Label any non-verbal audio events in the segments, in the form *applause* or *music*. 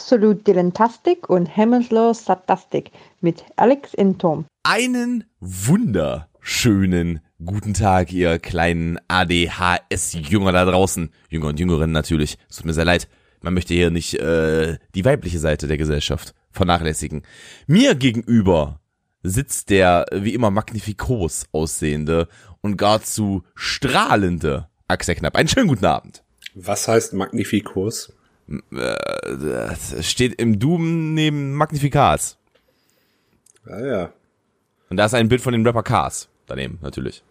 Absolut Dilettantastik und hemmungslos Satastik mit Alex in Tom. Einen wunderschönen guten Tag, ihr kleinen ADHS-Jünger da draußen. Jünger und Jüngerinnen natürlich. Es tut mir sehr leid. Man möchte hier nicht äh, die weibliche Seite der Gesellschaft vernachlässigen. Mir gegenüber sitzt der wie immer magnifikos aussehende und gar zu strahlende Axel Knapp. Einen schönen guten Abend. Was heißt Magnifikos? Äh, steht im Doom neben Magnifikas. Ah ja. Und da ist ein Bild von dem Rapper Cars daneben, natürlich.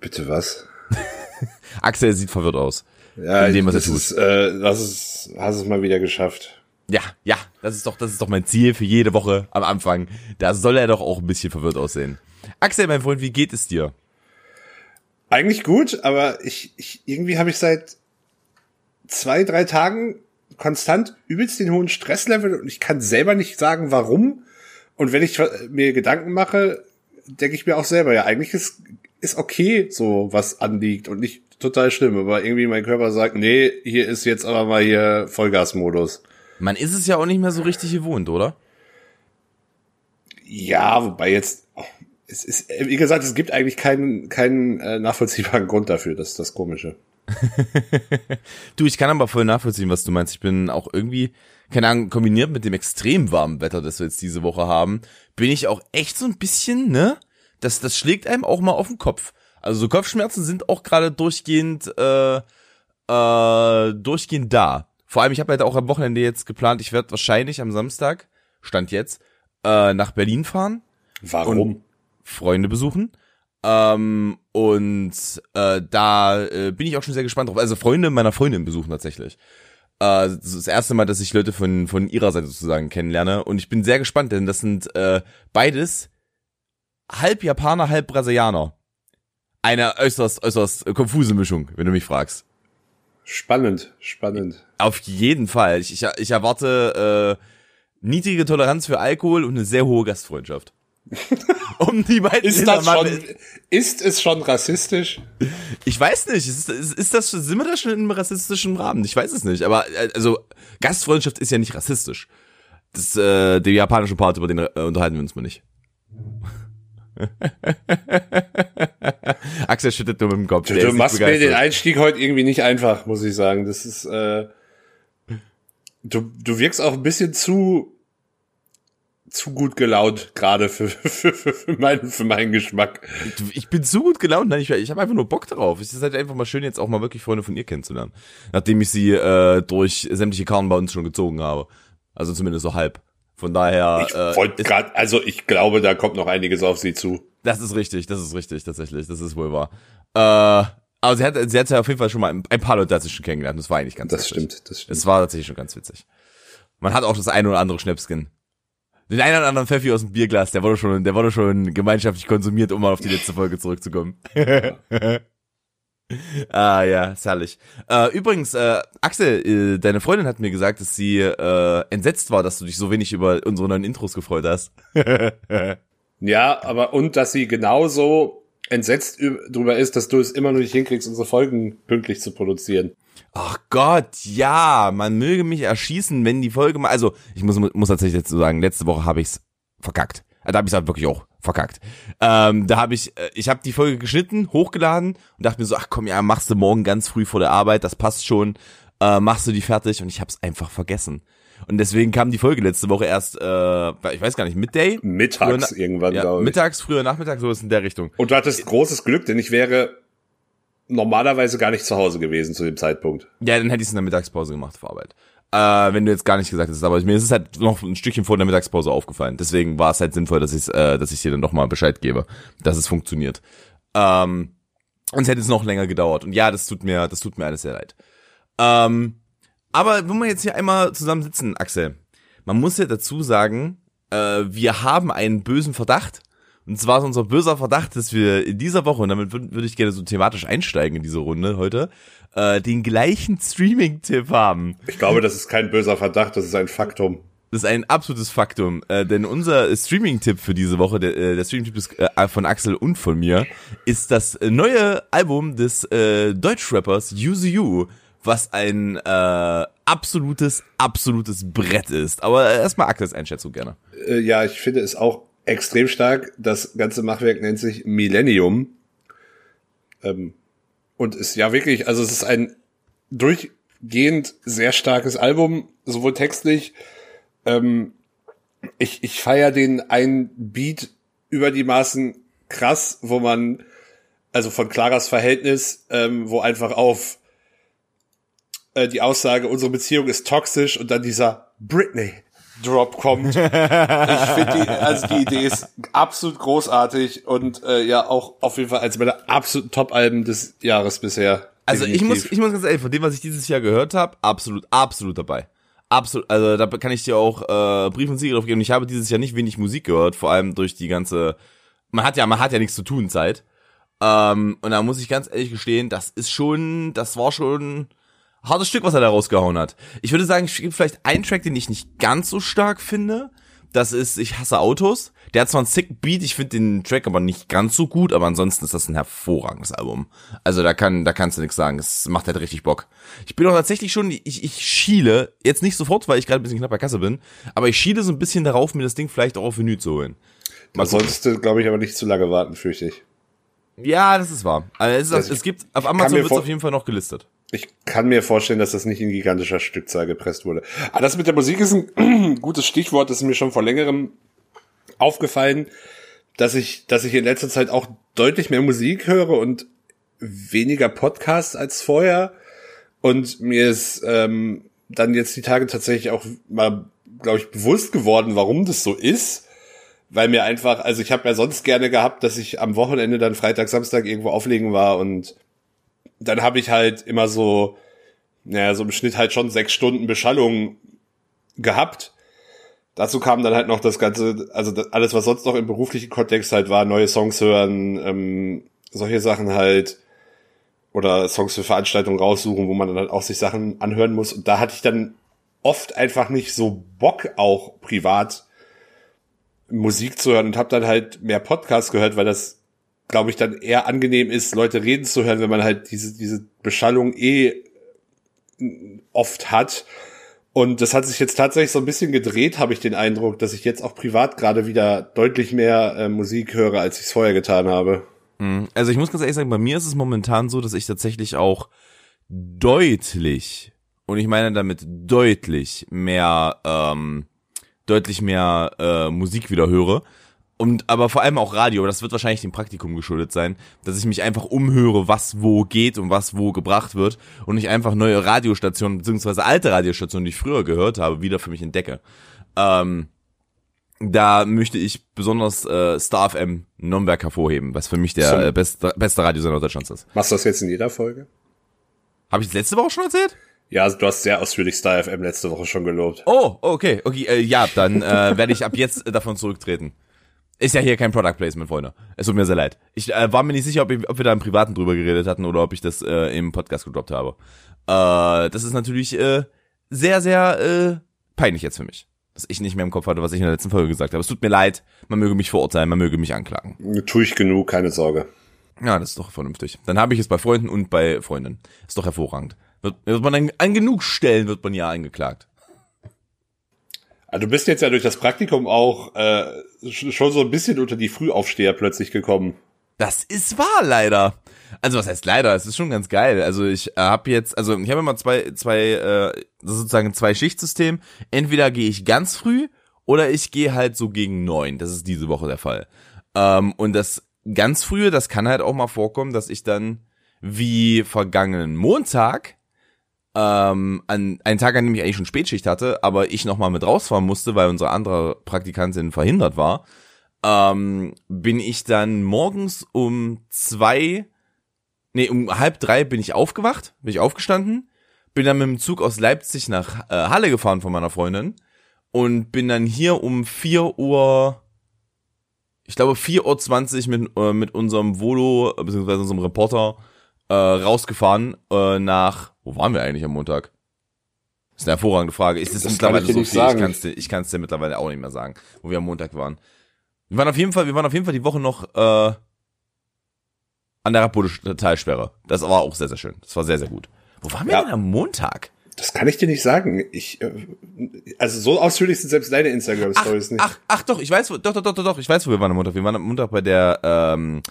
Bitte was? *laughs* Axel sieht verwirrt aus. Ja, in dem, was das er tut. ist, äh, das ist, hast es mal wieder geschafft. Ja, ja, das ist doch, das ist doch mein Ziel für jede Woche am Anfang. Da soll er doch auch ein bisschen verwirrt aussehen. Axel, mein Freund, wie geht es dir? Eigentlich gut, aber ich, ich irgendwie habe ich seit zwei, drei Tagen konstant übelst den hohen Stresslevel und ich kann selber nicht sagen, warum. Und wenn ich mir Gedanken mache, denke ich mir auch selber, ja, eigentlich ist, ist okay, so was anliegt und nicht total schlimm, aber irgendwie mein Körper sagt, nee, hier ist jetzt aber mal hier Vollgasmodus. Man ist es ja auch nicht mehr so richtig gewohnt, oder? Ja, wobei jetzt, es ist, wie gesagt, es gibt eigentlich keinen, keinen äh, nachvollziehbaren Grund dafür, das ist das Komische. *laughs* Du, ich kann aber voll nachvollziehen, was du meinst. Ich bin auch irgendwie, keine Ahnung, kombiniert mit dem extrem warmen Wetter, das wir jetzt diese Woche haben, bin ich auch echt so ein bisschen, ne? Das, das schlägt einem auch mal auf den Kopf. Also so Kopfschmerzen sind auch gerade durchgehend, äh, äh, durchgehend da. Vor allem, ich habe halt auch am Wochenende jetzt geplant, ich werde wahrscheinlich am Samstag, Stand jetzt, äh, nach Berlin fahren. Warum? Und Freunde besuchen. Ähm, und äh, da äh, bin ich auch schon sehr gespannt drauf. Also Freunde meiner Freundin besuchen tatsächlich. Äh, das ist das erste Mal, dass ich Leute von, von ihrer Seite sozusagen kennenlerne. Und ich bin sehr gespannt, denn das sind äh, beides halb Japaner, halb Brasilianer. Eine äußerst, äußerst konfuse Mischung, wenn du mich fragst. Spannend, spannend. Auf jeden Fall. Ich, ich, ich erwarte äh, niedrige Toleranz für Alkohol und eine sehr hohe Gastfreundschaft. *laughs* um die beiden Ist das schon, ist es schon rassistisch? Ich weiß nicht, ist, ist, ist das, sind wir da schon im rassistischen Rahmen? Ich weiß es nicht, aber äh, also Gastfreundschaft ist ja nicht rassistisch. Das, äh, der japanische Part, über den äh, unterhalten wir uns mal nicht. *laughs* Axel schüttet nur mit dem Kopf. Du, du machst mir den Einstieg heute irgendwie nicht einfach, muss ich sagen. Das ist, äh, du, du wirkst auch ein bisschen zu, zu gut gelaunt, gerade für, *laughs* für, für, für, meinen, für meinen Geschmack. Ich bin so gut gelaunt, nein, ich, ich habe einfach nur Bock drauf. Es ist halt einfach mal schön, jetzt auch mal wirklich Freunde von ihr kennenzulernen. Nachdem ich sie äh, durch sämtliche Karten bei uns schon gezogen habe. Also zumindest so halb. Von daher. Ich äh, wollte gerade, also ich glaube, da kommt noch einiges auf sie zu. Das ist richtig, das ist richtig, tatsächlich, das ist wohl wahr. Äh, aber sie hat, sie hat ja auf jeden Fall schon mal ein, ein paar Leute dazu schon kennengelernt, das war eigentlich ganz Das witzig. stimmt, das stimmt. Das war tatsächlich schon ganz witzig. Man hat auch das eine oder andere Schnäpskin. Den einen oder anderen Pfeffi aus dem Bierglas, der wurde schon, der wurde schon gemeinschaftlich konsumiert, um mal auf die letzte Folge zurückzukommen. *laughs* ah ja, ist herrlich. Äh, übrigens, äh, Axel, äh, deine Freundin hat mir gesagt, dass sie äh, entsetzt war, dass du dich so wenig über unsere neuen Intros gefreut hast. *laughs* Ja, aber und dass sie genauso entsetzt drüber ist, dass du es immer noch nicht hinkriegst, unsere Folgen pünktlich zu produzieren. Ach Gott, ja, man möge mich erschießen, wenn die Folge mal, also ich muss, muss tatsächlich dazu sagen, letzte Woche habe ich's verkackt. Äh, Da habe ich's halt wirklich auch verkackt. Ähm, da habe ich, äh, ich habe die Folge geschnitten, hochgeladen und dachte mir so, ach komm, ja, machst du morgen ganz früh vor der Arbeit, das passt schon, äh, machst du die fertig und ich habe es einfach vergessen. Und deswegen kam die Folge letzte Woche erst, äh, ich weiß gar nicht, Midday? Mittags Früher- irgendwann, Ja, glaube ich. mittags, früher Nachmittag, sowas in der Richtung. Und du hattest großes Glück, denn ich wäre normalerweise gar nicht zu Hause gewesen zu dem Zeitpunkt. Ja, dann hätte ich es in der Mittagspause gemacht vor Arbeit. Äh, wenn du jetzt gar nicht gesagt hättest, aber mir ist es halt noch ein Stückchen vor der Mittagspause aufgefallen. Deswegen war es halt sinnvoll, dass ich äh, dass ich dir dann noch mal Bescheid gebe, dass es funktioniert. Ähm, sonst hätte es noch länger gedauert. Und ja, das tut mir, das tut mir alles sehr leid. Ähm, aber wenn wir jetzt hier einmal zusammen sitzen, Axel, man muss ja dazu sagen, äh, wir haben einen bösen Verdacht. Und zwar ist unser böser Verdacht, dass wir in dieser Woche, und damit würde würd ich gerne so thematisch einsteigen in diese Runde heute, äh, den gleichen Streaming-Tipp haben. Ich glaube, das ist kein böser Verdacht, das ist ein Faktum. Das ist ein absolutes Faktum, äh, denn unser Streaming-Tipp für diese Woche, der, äh, der Streaming-Tipp ist, äh, von Axel und von mir, ist das äh, neue Album des äh, Deutschrappers Use You was ein äh, absolutes, absolutes Brett ist. Aber erstmal Aktes Einschätzung gerne. Äh, ja, ich finde es auch extrem stark. Das ganze Machwerk nennt sich Millennium. Ähm, und ist ja wirklich, also es ist ein durchgehend sehr starkes Album, sowohl textlich. Ähm, ich ich feiere den einen Beat über die Maßen krass, wo man, also von Claras Verhältnis, ähm, wo einfach auf äh, die Aussage, unsere Beziehung ist toxisch und dann dieser Britney Drop kommt. *laughs* ich finde die, also die Idee ist absolut großartig und äh, ja auch auf jeden Fall als meiner absoluten Top-Alben des Jahres bisher. Also ich muss, ich muss ganz ehrlich, von dem, was ich dieses Jahr gehört habe, absolut, absolut dabei. Absolut, also da kann ich dir auch äh, Brief und Siegel drauf geben. Ich habe dieses Jahr nicht wenig Musik gehört, vor allem durch die ganze, man hat ja, man hat ja nichts zu tun Zeit. Ähm, und da muss ich ganz ehrlich gestehen, das ist schon, das war schon hartes Stück, was er da rausgehauen hat. Ich würde sagen, es gibt vielleicht einen Track, den ich nicht ganz so stark finde. Das ist Ich hasse Autos. Der hat zwar einen sick Beat, ich finde den Track aber nicht ganz so gut, aber ansonsten ist das ein hervorragendes Album. Also da kann, da kannst du nichts sagen. Es macht halt richtig Bock. Ich bin auch tatsächlich schon, ich, ich schiele, jetzt nicht sofort, weil ich gerade ein bisschen knapp bei Kasse bin, aber ich schiele so ein bisschen darauf, mir das Ding vielleicht auch auf Vinyl zu holen. Man sollte, glaube ich, aber nicht zu lange warten, fürchte ich. Ja, das ist wahr. Also es, ist, also es gibt, auf Amazon wird es auf jeden Fall noch gelistet. Ich kann mir vorstellen, dass das nicht in gigantischer Stückzahl gepresst wurde. Aber das mit der Musik ist ein *clears throat* gutes Stichwort, das ist mir schon vor längerem aufgefallen, dass ich, dass ich in letzter Zeit auch deutlich mehr Musik höre und weniger Podcasts als vorher. Und mir ist ähm, dann jetzt die Tage tatsächlich auch mal, glaube ich, bewusst geworden, warum das so ist. Weil mir einfach, also ich habe ja sonst gerne gehabt, dass ich am Wochenende dann Freitag, Samstag irgendwo auflegen war und dann habe ich halt immer so, naja, so im Schnitt halt schon sechs Stunden Beschallung gehabt. Dazu kam dann halt noch das Ganze, also alles, was sonst noch im beruflichen Kontext halt war, neue Songs hören, ähm, solche Sachen halt, oder Songs für Veranstaltungen raussuchen, wo man dann halt auch sich Sachen anhören muss. Und da hatte ich dann oft einfach nicht so Bock, auch privat Musik zu hören und habe dann halt mehr Podcasts gehört, weil das glaube ich, dann eher angenehm ist, Leute reden zu hören, wenn man halt diese, diese Beschallung eh oft hat. Und das hat sich jetzt tatsächlich so ein bisschen gedreht, habe ich den Eindruck, dass ich jetzt auch privat gerade wieder deutlich mehr äh, Musik höre, als ich es vorher getan habe. Mhm. Also ich muss ganz ehrlich sagen, bei mir ist es momentan so, dass ich tatsächlich auch deutlich, und ich meine damit deutlich mehr, ähm, deutlich mehr äh, Musik wieder höre. Und aber vor allem auch Radio, das wird wahrscheinlich dem Praktikum geschuldet sein, dass ich mich einfach umhöre, was wo geht und was wo gebracht wird und ich einfach neue Radiostationen beziehungsweise alte Radiostationen, die ich früher gehört habe, wieder für mich entdecke. Ähm, da möchte ich besonders äh, Star FM Nürnberg hervorheben, was für mich der äh, beste, beste Radiosender Deutschlands ist. Machst du das jetzt in jeder Folge? Habe ich das letzte Woche schon erzählt? Ja, also du hast sehr ausführlich Star FM letzte Woche schon gelobt. Oh, okay, okay, äh, ja, dann äh, werde ich ab jetzt davon zurücktreten. Ist ja hier kein Product Placement, Freunde. Es tut mir sehr leid. Ich äh, war mir nicht sicher, ob, ich, ob wir da im Privaten drüber geredet hatten oder ob ich das äh, im Podcast gedroppt habe. Äh, das ist natürlich äh, sehr, sehr äh, peinlich jetzt für mich. Dass ich nicht mehr im Kopf hatte, was ich in der letzten Folge gesagt habe. Es tut mir leid, man möge mich verurteilen, man möge mich anklagen. Tue ich genug, keine Sorge. Ja, das ist doch vernünftig. Dann habe ich es bei Freunden und bei Freundinnen. Ist doch hervorragend. Wird, wird man an, an genug Stellen wird man ja angeklagt. Also du bist jetzt ja durch das Praktikum auch äh, schon so ein bisschen unter die Frühaufsteher plötzlich gekommen. Das ist wahr, leider. Also was heißt leider? Es ist schon ganz geil. Also ich äh, habe jetzt, also ich habe immer zwei, zwei, äh, sozusagen zwei Schichtsystem. Entweder gehe ich ganz früh oder ich gehe halt so gegen neun. Das ist diese Woche der Fall. Ähm, und das ganz frühe, das kann halt auch mal vorkommen, dass ich dann wie vergangenen Montag ähm, an einen Tag, an dem ich eigentlich schon Spätschicht hatte, aber ich nochmal mit rausfahren musste, weil unsere andere Praktikantin verhindert war, ähm, bin ich dann morgens um zwei, nee, um halb drei bin ich aufgewacht, bin ich aufgestanden, bin dann mit dem Zug aus Leipzig nach äh, Halle gefahren von meiner Freundin und bin dann hier um vier Uhr, ich glaube vier Uhr zwanzig mit, äh, mit unserem Volo, beziehungsweise unserem Reporter, äh, rausgefahren äh, nach, wo waren wir eigentlich am Montag? Das ist eine hervorragende Frage. Ist das, das mittlerweile so viel? Ich kann es dir, ich kann's dir mittlerweile auch nicht mehr sagen, wo wir am Montag waren. Wir waren auf jeden Fall, wir waren auf jeden Fall die Woche noch äh, an der Rapode Talsperre. Das war auch sehr, sehr schön. Das war sehr, sehr gut. Wo waren wir Ja. denn am Montag? Das kann ich dir nicht sagen. Ich, äh, also so ausführlich sind selbst deine Instagram-Stories nicht. Ach, ach doch, ich weiß, wo, doch, doch, doch, doch, doch, ich weiß, wo wir waren am Montag. Wir waren am Montag bei der ähm,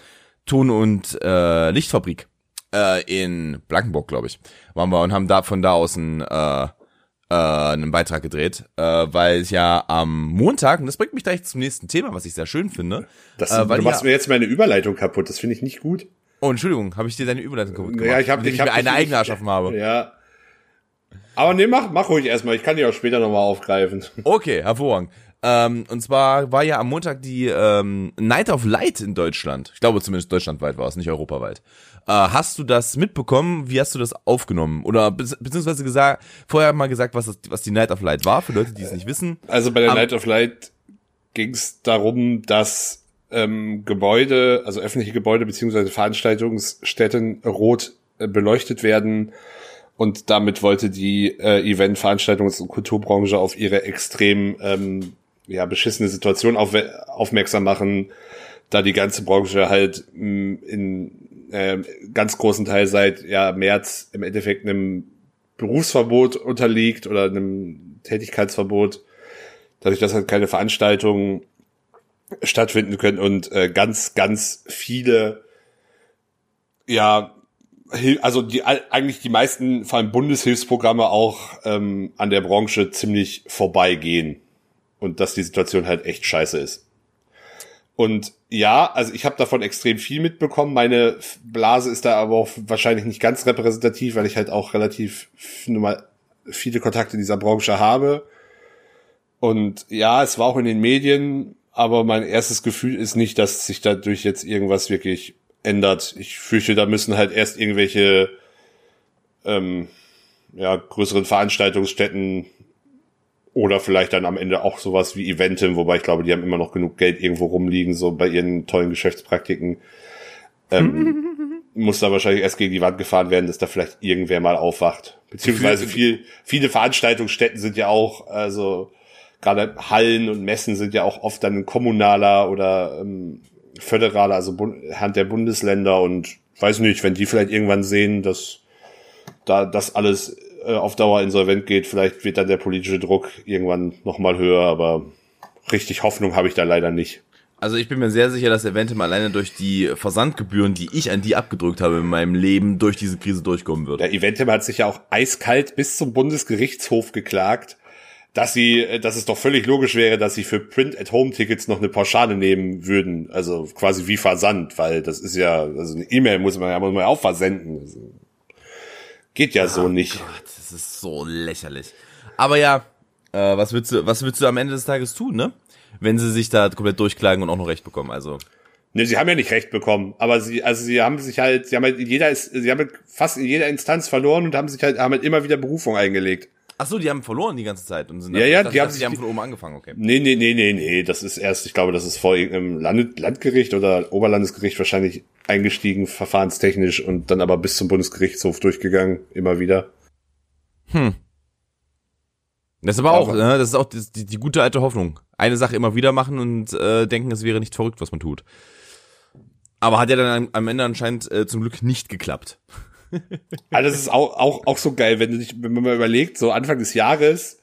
Ton- und äh, Lichtfabrik äh, in Blankenburg, glaube ich. Waren wir und haben da von da aus einen, äh, äh, einen Beitrag gedreht, äh, weil es ja am Montag, und das bringt mich gleich zum nächsten Thema, was ich sehr schön finde. Das, äh, weil du machst ja, mir jetzt meine Überleitung kaputt. Das finde ich nicht gut. oh, Entschuldigung, habe ich dir deine Überleitung kaputt gemacht, Ja, ich habe ich ich hab mir eine eigene erschaffen habe. Ja. Aber nee, mach, mach ruhig erstmal. Ich kann die auch später nochmal aufgreifen. Okay, hervorragend. Ähm, und zwar war ja am Montag die ähm, Night of Light in Deutschland. Ich glaube zumindest deutschlandweit war es, nicht europaweit. Äh, hast du das mitbekommen? Wie hast du das aufgenommen? Oder be beziehungsweise gesagt, vorher mal gesagt, was, das, was die Night of Light war, für Leute, die es nicht wissen. Also bei der Am- Night of Light ging es darum, dass ähm, Gebäude, also öffentliche Gebäude beziehungsweise Veranstaltungsstätten rot äh, beleuchtet werden. Und damit wollte die äh, Event-, Veranstaltungs- und Kulturbranche auf ihre extrem ähm, ja, beschissene Situation auf, aufmerksam machen, da die ganze Branche halt mh, in ähm, ganz großen Teil seit ja, März im Endeffekt einem Berufsverbot unterliegt oder einem Tätigkeitsverbot, dadurch, dass halt keine Veranstaltungen stattfinden können und äh, ganz, ganz viele, ja, also die eigentlich die meisten, vor allem Bundeshilfsprogramme auch ähm, an der Branche ziemlich vorbeigehen und dass die Situation halt echt scheiße ist. Und ja, also ich habe davon extrem viel mitbekommen. Meine Blase ist da aber auch wahrscheinlich nicht ganz repräsentativ, weil ich halt auch relativ viele Kontakte in dieser Branche habe. Und ja, es war auch in den Medien, aber mein erstes Gefühl ist nicht, dass sich dadurch jetzt irgendwas wirklich ändert. Ich fürchte, da müssen halt erst irgendwelche ähm, ja, größeren Veranstaltungsstätten oder vielleicht dann am Ende auch sowas wie Eventim, wobei ich glaube, die haben immer noch genug Geld irgendwo rumliegen, so bei ihren tollen Geschäftspraktiken. Ähm, *laughs* muss da wahrscheinlich erst gegen die Wand gefahren werden, dass da vielleicht irgendwer mal aufwacht. Beziehungsweise viel, viele Veranstaltungsstätten sind ja auch, also gerade Hallen und Messen sind ja auch oft dann ein kommunaler oder ähm, föderaler, also Bund Hand der Bundesländer und weiß nicht, wenn die vielleicht irgendwann sehen, dass da das alles äh, auf Dauer insolvent geht, vielleicht wird dann der politische Druck irgendwann nochmal höher, aber richtig Hoffnung habe ich da leider nicht. Also ich bin mir sehr sicher, dass Eventim alleine durch die Versandgebühren, die ich an die abgedrückt habe in meinem Leben, durch diese Krise durchkommen wird. Der Eventim hat sich ja auch eiskalt bis zum Bundesgerichtshof geklagt, dass sie, äh, dass es doch völlig logisch wäre, dass sie für Print-at-Home-Tickets noch eine Pauschale nehmen würden, also quasi wie Versand, weil das ist ja, also eine E-Mail muss man ja muss man ja auch versenden. Geht ja so nicht. Gott, das ist so lächerlich. Aber ja, äh, was willst du, was willst du am Ende des Tages tun, ne? Wenn sie sich da komplett durchklagen und auch noch recht bekommen, also. Ne, sie haben ja nicht recht bekommen, aber sie, also sie haben sich halt, sie haben halt in jeder, ist- sie haben halt fast in jeder Instanz verloren und haben sich halt, haben halt immer wieder Berufung eingelegt. Ach so, die haben verloren die ganze Zeit und sind Ja, ja, die haben die haben von oben angefangen, okay. Nee, nee, nee, nee, nee, das ist erst, ich glaube, das ist vor irgendeinem Land, Landgericht oder Oberlandesgericht wahrscheinlich eingestiegen, verfahrenstechnisch und dann aber bis zum Bundesgerichtshof durchgegangen, immer wieder. Das ist aber auch, ne, das ist auch die, die, gute alte Hoffnung. Eine Sache immer wieder machen und äh, denken, es wäre nicht verrückt, was man tut. Aber hat ja dann am, am Ende anscheinend äh, zum Glück nicht geklappt. *laughs* Also das ist auch, auch, auch so geil, wenn du dich, wenn man mal überlegt, so Anfang des Jahres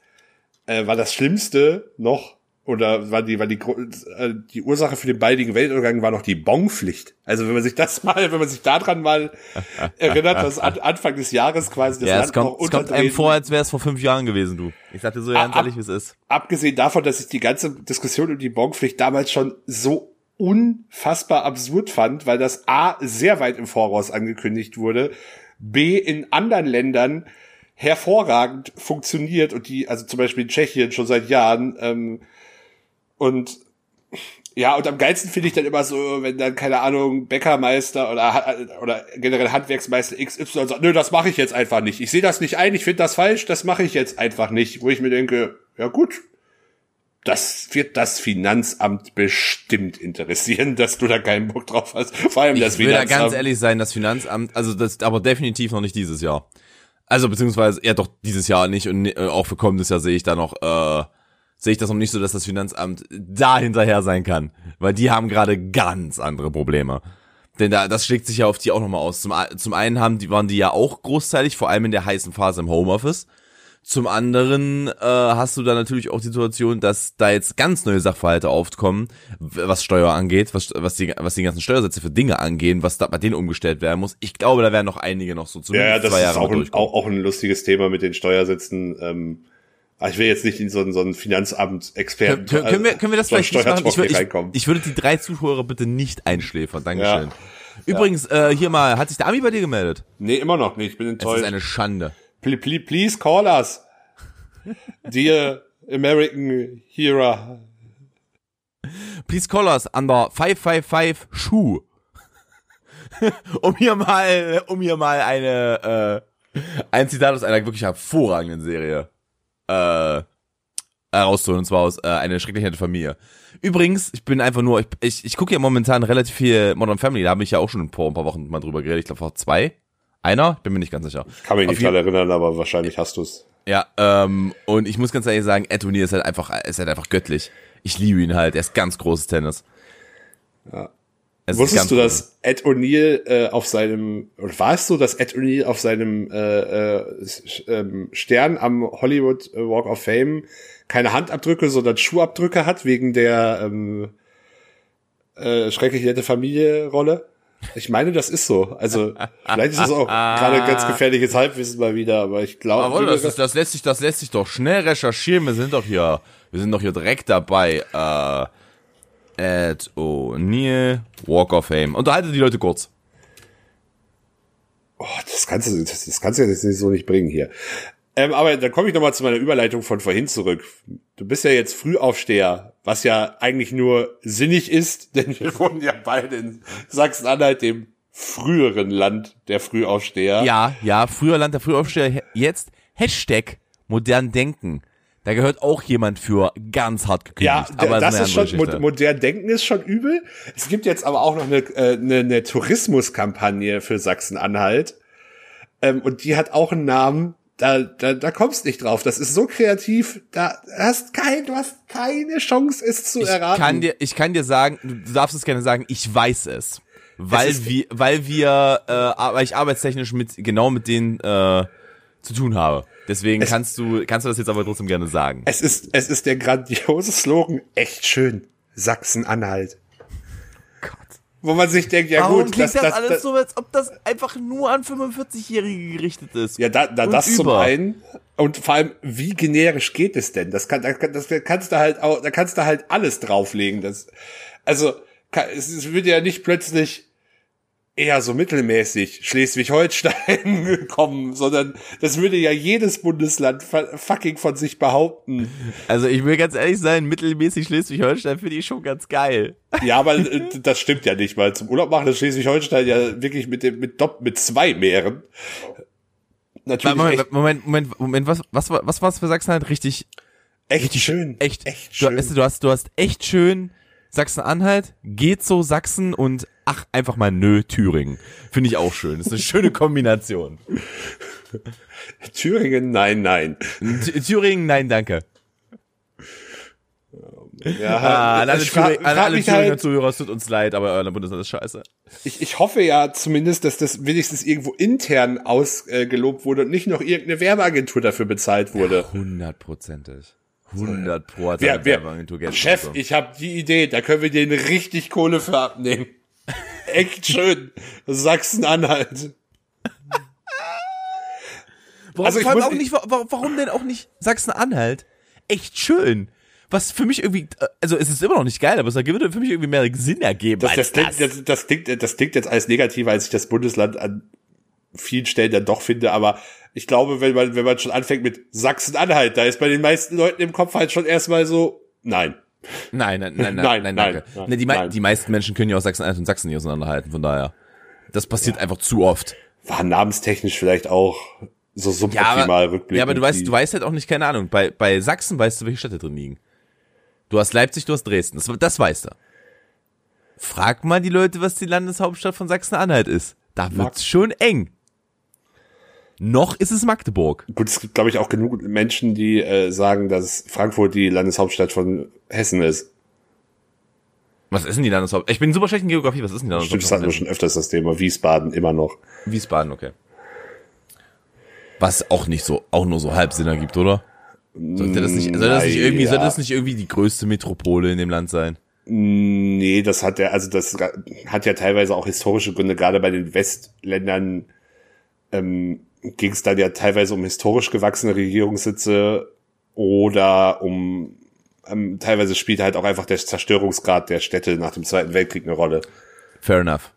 äh, war das Schlimmste noch, oder war die, war die, äh, die Ursache für den baldigen Weltuntergang war noch die Bonpflicht. Also wenn man sich das mal, wenn man sich daran mal *laughs* erinnert, dass an, Anfang des Jahres quasi das ja, Land es kommt, noch es kommt einem vor, als wäre es vor fünf Jahren gewesen, du. Ich sagte so ganz ehrlich, wie es ist. abgesehen davon, dass ich die ganze Diskussion um die Bonpflicht damals schon so unfassbar absurd fand, weil das A sehr weit im Voraus angekündigt wurde, B in anderen Ländern hervorragend funktioniert und die, also zum Beispiel in Tschechien schon seit Jahren, ähm, und ja, und am geilsten finde ich dann immer so, wenn dann, keine Ahnung, Bäckermeister oder, oder generell Handwerksmeister XY sagt, nö, das mache ich jetzt einfach nicht. Ich sehe das nicht ein, ich finde das falsch, das mache ich jetzt einfach nicht. Wo ich mir denke, ja gut, das wird das Finanzamt bestimmt interessieren, *laughs* dass du da keinen Bock drauf hast. Vor allem das Ich will da Finanzamt. ganz ehrlich sein, das Finanzamt, also das, aber definitiv noch nicht dieses Jahr. Also beziehungsweise, ja doch dieses Jahr nicht und äh, auch für kommendes Jahr sehe ich da noch, äh, sehe ich das noch nicht so, dass das Finanzamt da hinterher sein kann, weil die haben gerade ganz andere Probleme. Denn da, das schlägt sich ja auf die auch nochmal aus. Zum, zum einen haben die, waren die ja auch großteilig, vor allem in der heißen Phase im Homeoffice. Zum anderen äh, hast du da natürlich auch die Situation, dass da jetzt ganz neue Sachverhalte aufkommen, was Steuer angeht, was, was, die, was die ganzen Steuersätze für Dinge angehen, was da bei denen umgestellt werden muss. Ich glaube, da werden noch einige noch so zumindest ja, das zwei Jahre ist auch ein, auch, auch ein lustiges Thema mit den Steuersätzen. Ähm, ich will jetzt nicht in so einen, so einen Finanzamt-Experten. Können, können, wir, können wir das vielleicht nicht machen? Ich, ich, ich, würde die drei Zuhörer bitte nicht einschläfern. Dankeschön. Ja. Übrigens, ja. äh, hier mal, hat sich der Ami bei dir gemeldet? Nee, immer noch nicht. Ich bin enttäuscht. Das ist eine Schande. Please, please, call us. Dear American Hero. Please call us under 555 Schuh. *laughs* um hier mal, um hier mal eine, äh, ein Zitat aus einer wirklich hervorragenden Serie äh, herauszuholen, und zwar aus äh, eine schrecklich nette Familie. Übrigens, ich bin einfach nur, ich, ich, ich gucke ja momentan relativ viel Modern Family, da habe ich ja auch schon vor ein paar Wochen mal drüber geredet, ich glaube vor zwei. Einer? Ich bin mir nicht ganz sicher. Ich kann mich nicht dran erinnern, aber wahrscheinlich hast du es. Ja, ähm, und ich muss ganz ehrlich sagen, Ed O'Neill ist halt einfach, ist halt einfach göttlich. Ich liebe ihn halt, er ist ganz großes Tennis. Ja. Es Wusstest du, dass Ed O'Neill äh, auf seinem, oder war es so, dass Ed O'Neill auf seinem äh, äh, ähm, Stern am Hollywood Walk of Fame keine Handabdrücke, sondern Schuhabdrücke hat, wegen der ähm, äh, schrecklich nette Familie-Rolle? Ich meine, das ist so. Also vielleicht ist das auch gerade ganz gefährliches Halbwissen mal wieder, aber ich glaube. Aber das, ist, das lässt sich, das lässt sich doch schnell recherchieren. Wir sind doch hier, wir sind doch hier direkt dabei. Äh, Ed O'Neill, Walk of Fame. Unterhalte die Leute kurz. Oh, das kannst du, das, das kannst du jetzt nicht so nicht bringen hier. Ähm, aber dann komme ich nochmal zu meiner Überleitung von vorhin zurück. Du bist ja jetzt Frühaufsteher, was ja eigentlich nur sinnig ist, *laughs* denn wir wohnen ja beide in Sachsen-Anhalt, dem früheren Land der Frühaufsteher. Ja, ja, früher Land der Frühaufsteher. Jetzt Hashtag modern denken. Da gehört auch jemand für ganz hart gekündigt. Ja, aber das, ist, ist schon, modern denken ist schon übel. Es gibt jetzt aber auch noch eine, äh, eine, eine Tourismuskampagne für Sachsen-Anhalt. Ähm, und die hat auch einen Namen, da, da, da kommst nicht drauf. Das ist so kreativ, da hast kein, du hast keine Chance, es zu ich erraten. Kann dir, ich kann dir sagen, du darfst es gerne sagen, ich weiß es. Weil es wir, weil wir, äh, weil ich arbeitstechnisch mit, genau mit denen, äh, zu tun habe. Deswegen es, kannst du, kannst du das jetzt aber trotzdem gerne sagen. Es ist, es ist der grandiose Slogan, echt schön. Sachsen-Anhalt. Wo man sich denkt, ja Warum gut, klingt das, das, das alles das, so, als ob das einfach nur an 45-Jährige gerichtet ist. Ja, da, da das über. zum einen. Und vor allem, wie generisch geht es denn? Das kann, das kannst du halt auch, da kannst du halt alles drauflegen. Das, also, es wird ja nicht plötzlich eher so mittelmäßig Schleswig-Holstein *laughs* kommen, sondern das würde ja jedes Bundesland fucking von sich behaupten. Also ich will ganz ehrlich sein, mittelmäßig Schleswig-Holstein finde ich schon ganz geil. Ja, aber *laughs* äh, das stimmt ja nicht, weil zum Urlaub machen ist Schleswig-Holstein ja wirklich mit dem mit Dopp mit zwei Meeren. Natürlich. Moment, Moment, Moment, Moment, was was was war's für Sachsen halt richtig echt richtig schön, echt echt schön. Du, du hast du hast echt schön Sachsen-Anhalt, geht so Sachsen und ach, einfach mal nö, Thüringen. Finde ich auch schön. Das ist eine schöne Kombination. Thüringen, nein, nein. Thüringen, nein, danke. Ja, ah, an alle, Thüring, an alle Thüringer halt, Zuhörer, es tut uns leid, aber euer Bundesland ist scheiße. Ich, ich hoffe ja zumindest, dass das wenigstens irgendwo intern ausgelobt wurde und nicht noch irgendeine Werbeagentur dafür bezahlt wurde. Hundertprozentig. 100 Pro hat wer, wer, Chef, so. ich habe die Idee, da können wir den richtig Kohle für abnehmen. Echt schön. Sachsen-Anhalt. Warum, also ich muss, auch nicht, warum denn auch nicht Sachsen-Anhalt? Echt schön. Was für mich irgendwie, also es ist immer noch nicht geil, aber es würde für mich irgendwie mehr Sinn ergeben. Das, das, das. Klingt, das, das, klingt, das klingt jetzt als negativer, als ich das Bundesland an vielen Stellen dann doch finde, aber ich glaube, wenn man, wenn man schon anfängt mit Sachsen-Anhalt, da ist bei den meisten Leuten im Kopf halt schon erstmal so, nein. Nein, nein, nein, nein, nein, nein, danke. Nein, nein, die, nein. die meisten Menschen können ja auch Sachsen-Anhalt und Sachsen nicht auseinanderhalten, von daher. Das passiert ja. einfach zu oft. War namenstechnisch vielleicht auch so suboptimal ja, rückblickend. Ja, aber du weißt, du weißt halt auch nicht, keine Ahnung, bei, bei Sachsen weißt du, welche Städte drin liegen. Du hast Leipzig, du hast Dresden, das, das weißt du. Frag mal die Leute, was die Landeshauptstadt von Sachsen-Anhalt ist. Da wird's schon eng. Noch ist es Magdeburg. Gut, es gibt, glaube ich, auch genug Menschen, die äh, sagen, dass Frankfurt die Landeshauptstadt von Hessen ist. Was ist denn die Landeshauptstadt? Ich bin super schlecht in Geografie. Was ist denn die Stimmt, das hatten wir schon öfters das Thema. Wiesbaden immer noch. Wiesbaden, okay. Was auch nicht so, auch nur so halb Sinn ergibt, oder? Sollte das nicht, soll das nicht irgendwie, soll das nicht irgendwie die größte Metropole in dem Land sein? Nee, das hat ja, also das hat ja teilweise auch historische Gründe, gerade bei den Westländern ähm, ging es dann ja teilweise um historisch gewachsene Regierungssitze oder um ähm, teilweise spielt halt auch einfach der Zerstörungsgrad der Städte nach dem Zweiten Weltkrieg eine Rolle. Fair enough.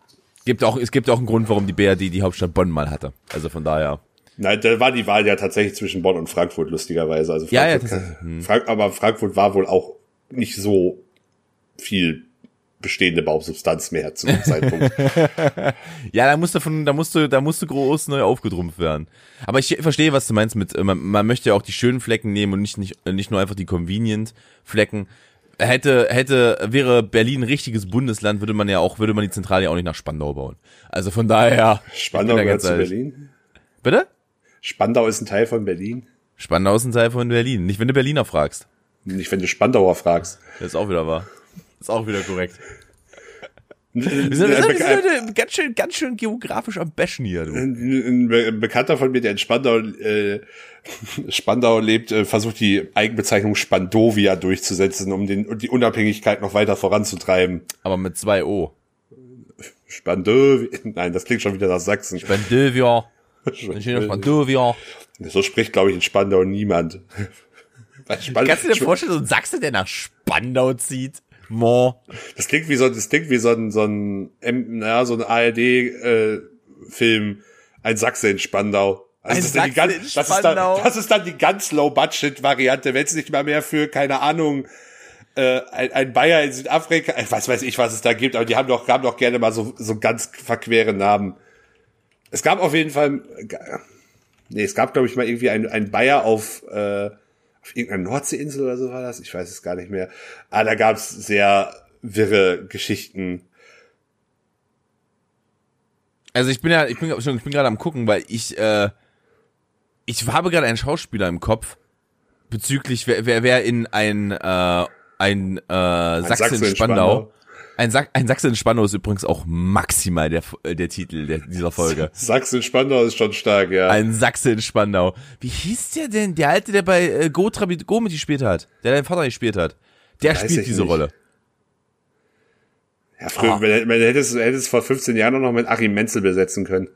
Gibt auch, es gibt auch einen Grund, warum die BRD die Hauptstadt Bonn mal hatte. Also von daher. Nein, da war die Wahl ja tatsächlich zwischen Bonn und Frankfurt, lustigerweise. Also Ja, ja, Frankfurt, tatsächlich. Hm. Frank aber Frankfurt war wohl auch nicht so viel bestehende Bausubstanz mehr zu dem Zeitpunkt. *laughs* Ja, da musste von, da musste, da musste groß neu aufgedrumpft werden. Aber ich verstehe, was du meinst mit, äh, man, man möchte ja auch die schönen Flecken nehmen und nicht, nicht, äh, nicht nur einfach die convenient Flecken. Hätte, hätte, wäre Berlin ein richtiges Bundesland, würde man ja auch, würde man die Zentrale ja auch nicht nach Spandau bauen. Also von daher. Spandau da gehört zu. Berlin. Bitte? Spandau ist ein Teil von Berlin. Spandau ist ein Teil von Berlin. Nicht, wenn du Berliner fragst. Nicht, wenn du Spandauer fragst. Das ist auch wieder wahr. Ist auch wieder korrekt. Wir sind, wir sind, wir sind ganz schön, ganz schön geografisch am Bashen hier, du. ein ein Bekannter von mir, der in Spandau, äh, *laughs* Spandau lebt, äh, versucht die Eigenbezeichnung Spandovia durchzusetzen, um den, die Unabhängigkeit noch weiter voranzutreiben. Aber mit zwei O. Spandovia, nein, das klingt schon wieder nach Sachsen. Spandovia. Spandovia. So spricht, glaube ich, in Spandau niemand. *laughs* Spandau- Kannst du dir vorstellen, so ein Sachse, der nach Spandau zieht? Mo. Das klingt wie so, das klingt wie so ein, so ein, naja, so ein ARD-Film, ein Sachse in Spandau. Also das, ist dann die ganz, das, ist dann, das ist dann die ganz Low-Budget-Variante, wenn es nicht mal mehr für, keine Ahnung, äh, ein, ein Bayer in Südafrika, äh, was weiß ich, was es da gibt, aber die haben doch, haben doch gerne mal so, so ganz verquere Namen. Es gab auf jeden Fall, äh, nee, es gab, glaube ich, mal irgendwie ein, ein Bayer auf, äh, auf irgendeiner Nordseeinsel oder so war das, ich weiß es gar nicht mehr. Ah, da gab es sehr wirre Geschichten. Also ich bin ja, ich bin, ich bin gerade am gucken, weil ich, äh, ich habe gerade einen Schauspieler im Kopf bezüglich, wer, wer, wer in ein, äh, ein, äh, Sachse, Sachse in in Spandau. Spandau. Ein, Sa ein Sachse in Spandau ist übrigens auch maximal der, äh, der Titel der, dieser Folge. Sachsen-Spandau ist schon stark, ja. Ein Sachse in Spandau. Wie hieß der denn? Der alte, der bei äh, Go, Trabi, Go mitgespielt hat. Der dein Vater gespielt hat. Der Weiß spielt ich diese nicht. Rolle. ja früher, Ah. man, man hätte es, hätte es vor 15 Jahren noch mit Achim Menzel besetzen können.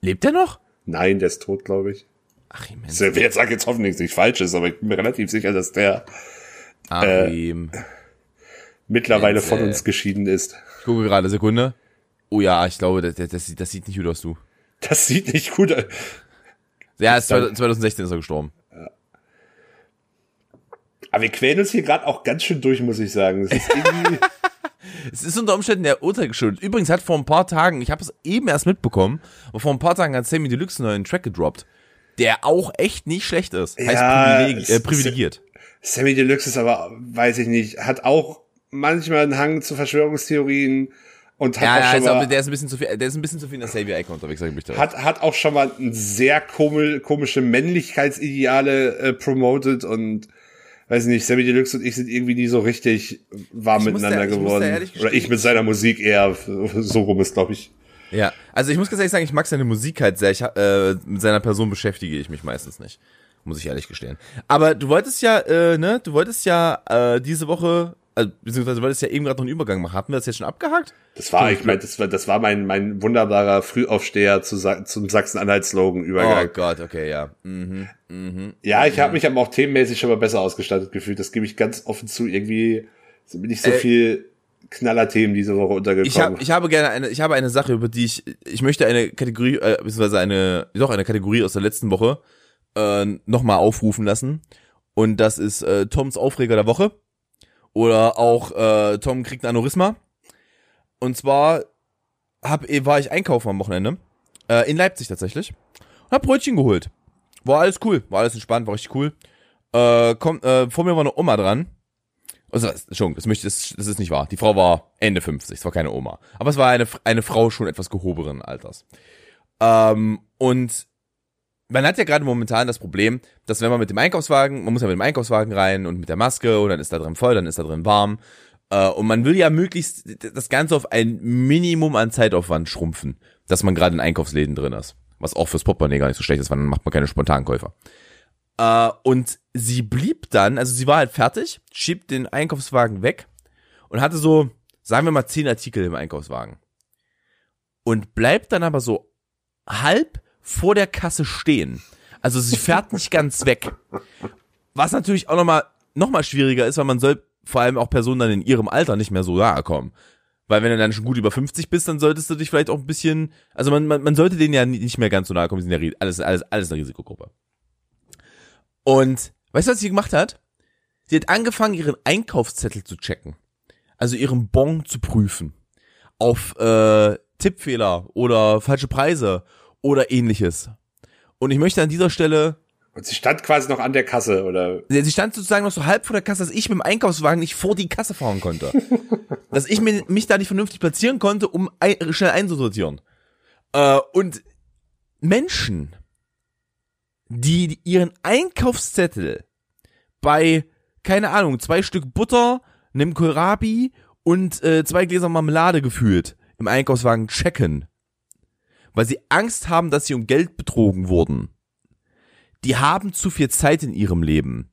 Lebt der noch? Nein, der ist tot, glaube ich. Achim, Das ist- Jetzt sag jetzt hoffentlich nichts Falsches, aber ich bin mir relativ sicher, dass der Achim. Mittlerweile von uns geschieden ist. Ich gucke gerade, Sekunde. Oh ja, ich glaube, das, das, das, sieht- nicht gut aus, du. Das sieht nicht gut aus. Ja, ist 2016 ist er gestorben. Aber wir quälen uns hier gerade auch ganz schön durch, muss ich sagen. Es ist irgendwie, *laughs* Es ist unter Umständen der Urteil geschuldet. Übrigens hat vor ein paar Tagen, ich habe es eben erst mitbekommen, aber vor ein paar Tagen hat Sammy Deluxe einen neuen Track gedroppt, der auch echt nicht schlecht ist. Heißt Ja, privileg äh, privilegiert. Sammy Deluxe ist aber, weiß ich nicht, hat auch manchmal einen Hang zu Verschwörungstheorien und hat Ja, auch ja schon also, mal, aber der ist ein bisschen zu viel, der ist ein bisschen zu viel in der Savior-Ecke unterwegs, sag ich möchte. hat, hat auch schon mal ein sehr komische, komische Männlichkeitsideale äh, promoted und weiß nicht, Sammy Deluxe und ich sind irgendwie nie so richtig warm Ich miteinander da- ich da geworden. ehrlich Oder ich mit seiner Musik eher, so rum ist, glaube ich. Ja, also ich muss ganz ehrlich sagen, ich mag seine Musik halt sehr. Ich, äh, mit seiner Person beschäftige ich mich meistens nicht. Muss ich ehrlich gestehen. Aber du wolltest ja, äh, ne, du wolltest ja äh, diese Woche, also, beziehungsweise du wolltest ja eben gerade noch einen Übergang machen. Hatten wir das jetzt schon abgehakt? Das war, ich meine, das war, das war mein, mein wunderbarer Frühaufsteher zu, Sa- zum Sachsen-Anhalt-Slogan Oh. Gott, okay, ja. Mhm. Ja, ich habe mich aber auch themenmäßig schon mal besser ausgestattet gefühlt. Das gebe ich ganz offen zu. Irgendwie sind mir nicht so Äh, viel Knallerthemen diese Woche untergekommen. Ich habe ich habe gerne eine ich habe eine Sache über die ich ich möchte eine Kategorie äh, beziehungsweise eine doch eine Kategorie aus der letzten Woche äh, nochmal aufrufen lassen und das ist äh, Toms Aufreger der Woche oder auch äh, Tom kriegt ein Aneurysma und zwar hab eh, war ich einkaufen am Wochenende äh, in Leipzig tatsächlich und hab Brötchen geholt war alles cool war alles entspannt war richtig cool äh, kommt äh, vor mir war eine Oma dran also, Entschuldigung, das möchte, das, das ist nicht wahr. Die Frau war Ende 50, es war keine Oma. Aber es war eine, eine Frau schon etwas gehobenen Alters. Ähm, und man hat ja gerade momentan das Problem, dass wenn man mit dem Einkaufswagen, man muss ja mit dem Einkaufswagen rein und mit der Maske und dann ist da drin voll, dann ist da drin warm. Äh, und man will ja möglichst das Ganze auf ein Minimum an Zeitaufwand schrumpfen, dass man gerade in Einkaufsläden drin ist. Was auch fürs Portemonnaie gar nicht so schlecht ist, weil dann macht man keine Spontankäufer. Äh, und sie blieb dann, also sie war halt fertig, schiebt den Einkaufswagen weg und hatte so, sagen wir mal, zehn Artikel im Einkaufswagen. Und bleibt dann aber so halb vor der Kasse stehen. Also sie fährt *laughs* nicht ganz weg. Was natürlich auch nochmal noch mal schwieriger ist, weil man soll vor allem auch Personen dann in ihrem Alter nicht mehr so nahe kommen. Weil wenn du dann schon gut über 50 bist, dann solltest du dich vielleicht auch ein bisschen, also man, man, man sollte denen ja nicht mehr ganz so nahe kommen, die sind ja alles, alles, alles eine Risikogruppe. Und weißt du, was sie gemacht hat? Sie hat angefangen, ihren Einkaufszettel zu checken. Also ihren Bon zu prüfen. Auf äh, Tippfehler oder falsche Preise oder ähnliches. Und ich möchte an dieser Stelle und sie stand quasi noch an der Kasse, oder? Sie stand sozusagen noch so halb vor der Kasse, dass ich mit dem Einkaufswagen nicht vor die Kasse fahren konnte. *laughs* dass ich mich da nicht vernünftig platzieren konnte, um ein, schnell einzusortieren. Äh, und Menschen, die ihren Einkaufszettel bei, keine Ahnung, zwei Stück Butter, einem Kohlrabi und äh, zwei Gläser Marmelade gefühlt im Einkaufswagen checken, weil sie Angst haben, dass sie um Geld betrogen wurden die haben zu viel Zeit in ihrem Leben.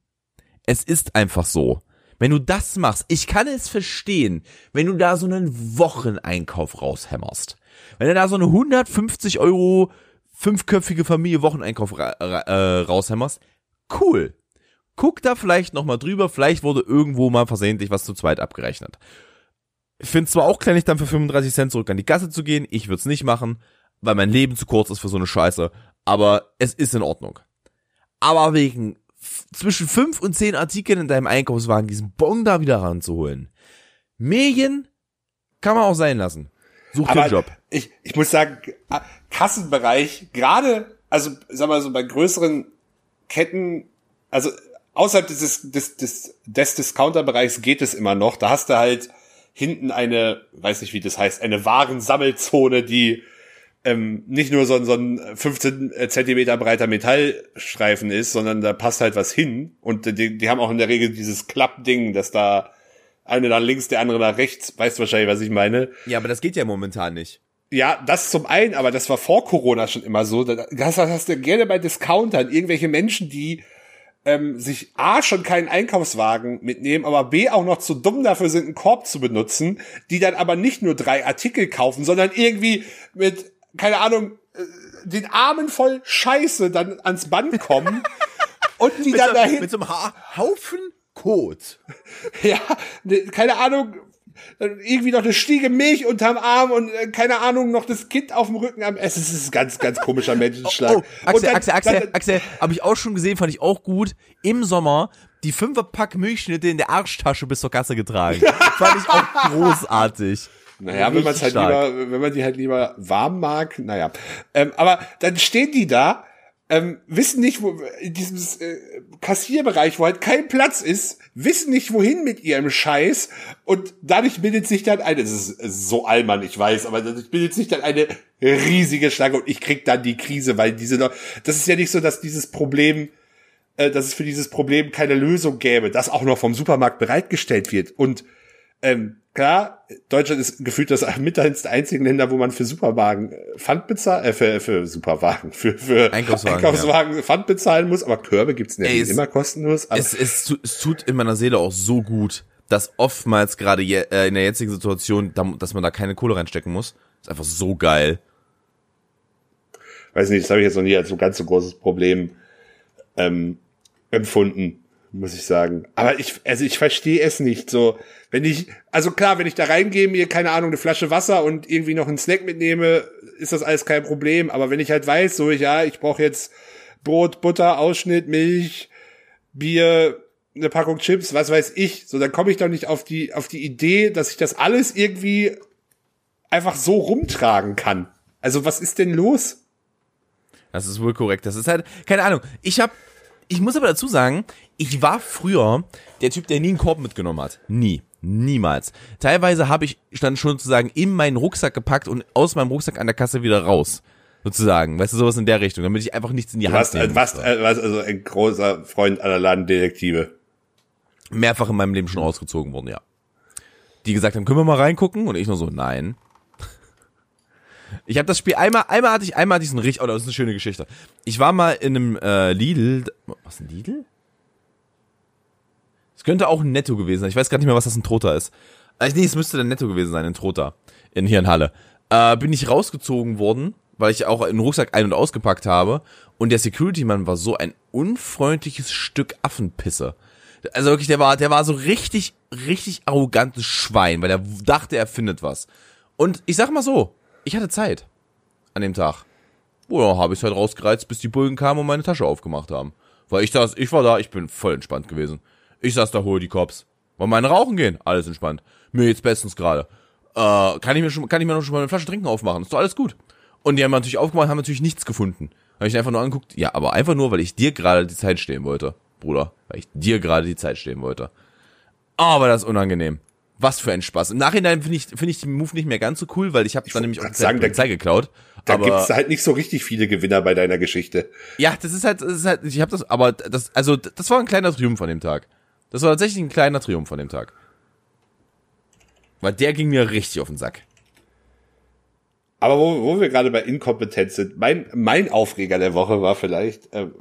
Es ist einfach so. Wenn du das machst, ich kann es verstehen, wenn du da so einen Wocheneinkauf raushämmerst. Wenn du da so eine 150 Euro fünfköpfige Familie Wocheneinkauf ra ra äh, raushämmerst, cool. Guck da vielleicht nochmal drüber, vielleicht wurde irgendwo mal versehentlich was zu zweit abgerechnet. Ich finde zwar auch kleinlich dann für 35 Cent zurück an die Gasse zu gehen, ich würde es nicht machen, weil mein Leben zu kurz ist für so eine Scheiße, aber es ist in Ordnung aber wegen zwischen fünf und zehn Artikeln in deinem Einkaufswagen diesen Bon da wieder ranzuholen. Medien kann man auch sein lassen. Such aber den Job. Ich, ich muss sagen, Kassenbereich, gerade, also sag mal so bei größeren Ketten, also außerhalb des, des, des, des Discounter-Bereichs geht es immer noch. Da hast du halt hinten eine, weiß nicht wie das heißt, eine Warensammelzone, die ähm, nicht nur so, so ein 15 Zentimeter breiter Metallstreifen ist, sondern da passt halt was hin. Und die, die haben auch in der Regel dieses Klappding, dass da eine nach links, der andere nach rechts. Weißt du wahrscheinlich, was ich meine? Ja, aber das geht ja momentan nicht. Ja, das zum einen, aber das war vor Corona schon immer so. Das hast du gerne bei Discountern irgendwelche Menschen, die ähm, sich A schon keinen Einkaufswagen mitnehmen, aber B auch noch zu dumm dafür sind, einen Korb zu benutzen, die dann aber nicht nur drei Artikel kaufen, sondern irgendwie mit keine Ahnung, äh, den Armen voll Scheiße dann ans Band kommen *laughs* und die dann so, dahin. Mit so einem ha Haufen Kot. *laughs* Ja, ne, keine Ahnung, irgendwie noch eine Stiege Milch unterm Arm und äh, keine Ahnung, noch das Kind auf dem Rücken am Essen. Es ist ein ganz, ganz komischer Menschenschlag. Oh, oh Axel, dann, Axel, Axel, dann, Axel, habe ich auch schon gesehen, fand ich auch gut. Im Sommer die Fünferpack Milchschnitte in der Arschtasche bis zur Kasse getragen. *laughs* fand ich auch großartig. Naja, wenn man es halt lieber, wenn man die halt lieber warm mag, naja. Ähm, aber dann stehen die da, ähm, wissen nicht, wo in diesem äh, Kassierbereich, wo halt kein Platz ist, wissen nicht, wohin mit ihrem Scheiß und dadurch bildet sich dann eine, das ist, das ist so allmann, ich weiß, aber dadurch bildet sich dann eine riesige Schlange und ich krieg dann die Krise, weil diese noch, das ist ja nicht so, dass dieses Problem, äh, dass es für dieses Problem keine Lösung gäbe, das auch noch vom Supermarkt bereitgestellt wird und ähm, klar, Deutschland ist gefühlt das *laughs* mit eines einzigen Länder, wo man für Superwagen äh, Pfand bezahlt, äh, für, für Superwagen, für, für Einkaufswagen, Einkaufswagen ja. Pfand bezahlen muss, aber Körbe gibt's nicht es, immer kostenlos. Es, es, es tut in meiner Seele auch so gut, dass oftmals gerade äh, in der jetzigen Situation, dass man da keine Kohle reinstecken muss. Ist einfach so geil. Weiß nicht, das habe ich jetzt noch nie als so ganz so großes Problem ähm, empfunden muss ich sagen. Aber ich, also ich verstehe es nicht so. Wenn ich, also klar, wenn ich da reingehe, mir, keine Ahnung, eine Flasche Wasser und irgendwie noch einen Snack mitnehme, ist das alles kein Problem. Aber wenn ich halt weiß, so, ja, ich brauche jetzt Brot, Butter, Ausschnitt, Milch, Bier, eine Packung Chips, was weiß ich, so, dann komme ich doch nicht auf die, auf die Idee, dass ich das alles irgendwie einfach so rumtragen kann. Also was ist denn los? Das ist wohl korrekt. Das ist halt, keine Ahnung. Ich habe ich muss aber dazu sagen, ich war früher der Typ, der nie einen Korb mitgenommen hat. Nie. Niemals. Teilweise habe ich dann schon sozusagen in meinen Rucksack gepackt und aus meinem Rucksack an der Kasse wieder raus. Sozusagen. Weißt du, sowas in der Richtung, damit ich einfach nichts in die Hand was, nehme. Was, was, also ein großer Freund aller Ladendetektive. Mehrfach in meinem Leben schon ausgezogen worden, ja. die gesagt haben, können wir mal reingucken? Und ich nur so, nein. Ich habe das Spiel einmal, einmal hatte ich, einmal hatte ich richtig, oh, das ist eine schöne Geschichte. Ich war mal in einem äh, Lidl, was ein Lidl? Es könnte auch ein Netto gewesen sein. Ich weiß gar nicht mehr, was das ein Trotter ist. Also, nee, es müsste ein Netto gewesen sein, ein Trotter. In, hier in Halle. Äh, bin ich rausgezogen worden, weil ich auch einen Rucksack ein- und ausgepackt habe. Und der Security-Mann war so ein unfreundliches Stück Affenpisse. Also wirklich, der war, der war so richtig, richtig arrogantes Schwein, weil er dachte, er findet was. Und ich sag mal so, ich hatte Zeit an dem Tag. Oder habe ich halt rausgereizt, bis die Bullen kamen und meine Tasche aufgemacht haben. Weil ich das, ich war da, ich bin voll entspannt gewesen. Ich saß da, hole die Cops. Wollen meine rauchen gehen? Alles entspannt. Mir jetzt bestens gerade. Äh, kann ich mir schon, kann ich mir noch schon mal eine Flasche trinken aufmachen? Ist doch alles gut. Und die haben natürlich aufgemacht, haben natürlich nichts gefunden. Habe ich einfach nur angeguckt, ja, aber einfach nur, weil ich dir gerade die Zeit stehen wollte, Bruder. Weil ich dir gerade die Zeit stehen wollte. Aber das ist unangenehm. Was für ein Spaß. Im Nachhinein finde ich, finde ich den Move nicht mehr ganz so cool, weil ich habe dann nämlich auch sagen, da- Polizei geklaut. Da aber gibt's halt nicht so richtig viele Gewinner bei deiner Geschichte. ja, das ist halt, das ist halt, ich habe das, aber das, also das war ein kleiner Triumph an dem Tag. Das war tatsächlich ein kleiner Triumph an dem Tag. Weil der ging mir richtig auf den Sack. Aber wo, wo wir gerade bei Inkompetenz sind, mein, mein Aufreger der Woche war vielleicht, ähm,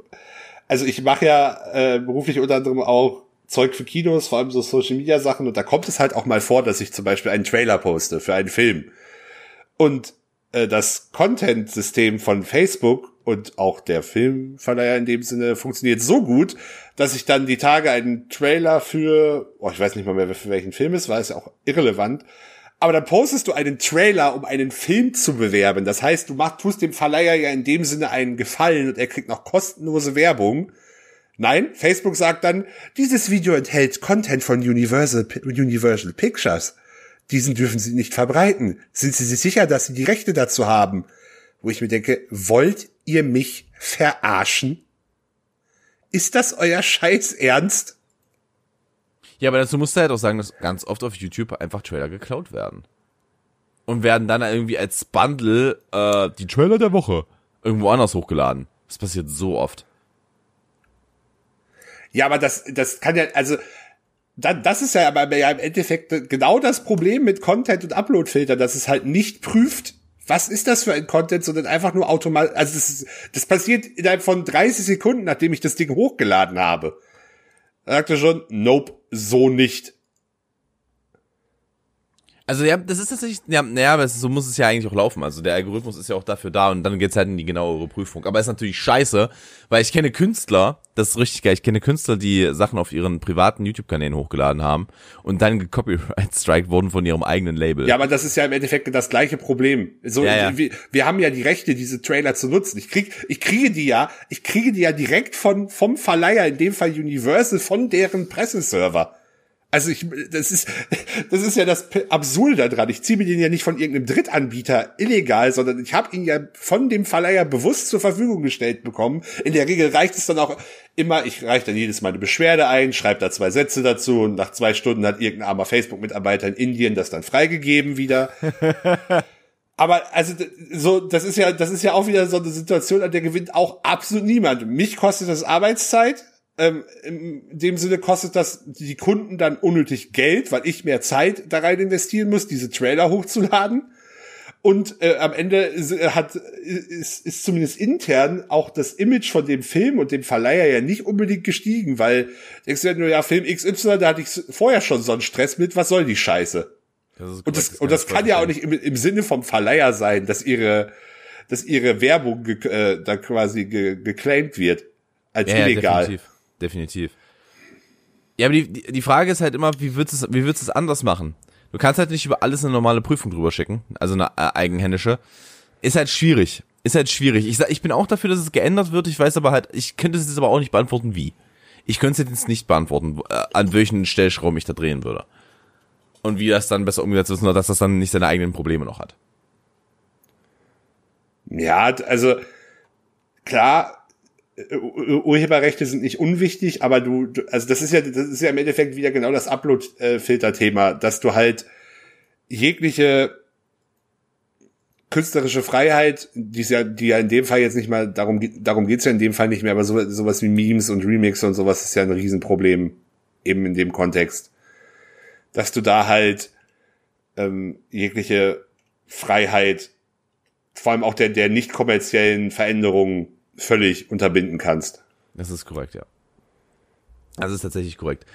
also ich mache ja äh, beruflich unter anderem auch Zeug für Kinos, vor allem so Social Media Sachen und da kommt es halt auch mal vor, dass ich zum Beispiel einen Trailer poste für einen Film. Und äh, das Content-System von Facebook und auch der Filmverleiher in dem Sinne funktioniert so gut, dass ich dann die Tage einen Trailer für, oh, ich weiß nicht mal mehr, für welchen Film es war, ist ja auch irrelevant, aber dann postest du einen Trailer, um einen Film zu bewerben. Das heißt, du machst, tust dem Verleiher ja in dem Sinne einen Gefallen und er kriegt noch kostenlose Werbung. Nein, Facebook sagt dann, dieses Video enthält Content von Universal, Universal Pictures. Diesen dürfen Sie nicht verbreiten. Sind Sie sich sicher, dass Sie die Rechte dazu haben? Wo ich mir denke, wollt ihr mich verarschen? Ist das euer Scheiß Ernst? Ja, aber dazu musst du halt auch sagen, dass ganz oft auf YouTube einfach Trailer geklaut werden. Und werden dann irgendwie als Bundle äh, die Trailer der Woche irgendwo anders hochgeladen. Das passiert so oft. Ja, aber das, das kann ja, also, das ist ja aber ja im Endeffekt genau das Problem mit Content und Uploadfilter, dass es halt nicht prüft, was ist das für ein Content, sondern einfach nur automatisch, also das, das passiert innerhalb von 30 Sekunden, nachdem ich das Ding hochgeladen habe. Da sagt er schon, nope, so nicht. Also ja, das ist tatsächlich, ja, naja, aber so muss es ja eigentlich auch laufen. Also der Algorithmus ist ja auch dafür da und dann geht's halt in die genauere Prüfung. Aber ist natürlich scheiße, weil ich kenne Künstler, das ist richtig geil, ich kenne Künstler, die Sachen auf ihren privaten YouTube-Kanälen hochgeladen haben und dann gecopyright-striked wurden von ihrem eigenen Label. Ja, aber das ist ja im Endeffekt das gleiche Problem. So, Ja, ja. Wir, wir haben ja die Rechte, diese Trailer zu nutzen. Ich krieg, ich kriege die ja, ich kriege die ja direkt von, vom Verleiher, in dem Fall Universal, von deren Presseserver. Also ich, das ist, das ist ja das Absurde daran. Ich ziehe mir den ja nicht von irgendeinem Drittanbieter illegal, sondern ich habe ihn ja von dem Verleiher bewusst zur Verfügung gestellt bekommen. In der Regel reicht es dann auch immer, ich reiche dann jedes Mal eine Beschwerde ein, schreibe da zwei Sätze dazu und nach zwei Stunden hat irgendein armer Facebook-Mitarbeiter in Indien das dann freigegeben wieder. *laughs* Aber also so, das ist ja, das ist ja auch wieder so eine Situation, an der gewinnt auch absolut niemand. Mich kostet das Arbeitszeit. Ähm, in dem Sinne kostet das die Kunden dann unnötig Geld, weil ich mehr Zeit da rein investieren muss, diese Trailer hochzuladen. Und äh, am Ende äh, hat ist, ist zumindest intern auch das Image von dem Film und dem Verleiher ja nicht unbedingt gestiegen, weil denkst du ja nur, ja, Film XY, da hatte ich vorher schon so einen Stress mit, was soll die Scheiße? Das Und das, korrekt, und das kann ja auch nicht im, im Sinne vom Verleiher sein, dass ihre, dass ihre Werbung äh, da quasi ge, geclaimed wird als Ja, ja, illegal. definitiv. Definitiv. Ja, aber die, die, Frage ist halt immer, wie würdest du es, wie würdest du es anders machen? Du kannst halt nicht über alles eine normale Prüfung drüber schicken, also eine äh, eigenhändige. Ist halt schwierig. Ist halt schwierig. Ich ich bin auch dafür, dass es geändert wird. Ich weiß aber halt, ich könnte es jetzt aber auch nicht beantworten, wie. Ich könnte es jetzt nicht beantworten, äh, an welchen Stellschrauben ich da drehen würde. Und wie das dann besser umgesetzt ist, nur dass das dann nicht seine eigenen Probleme noch hat. Ja, also klar, Urheberrechte sind nicht unwichtig, aber du, du, also das ist ja, das ist ja im Endeffekt wieder genau das Upload-Filter-Thema, dass du halt jegliche künstlerische Freiheit, die ist ja, die ja in dem Fall jetzt nicht mal, darum, darum geht's ja in dem Fall nicht mehr, aber so, sowas wie Memes und Remix und sowas ist ja ein Riesenproblem, eben in dem Kontext. Dass du da halt ähm, jegliche Freiheit, vor allem auch der, der nicht kommerziellen Veränderungen völlig unterbinden kannst. Das ist korrekt, ja. Das ist tatsächlich korrekt.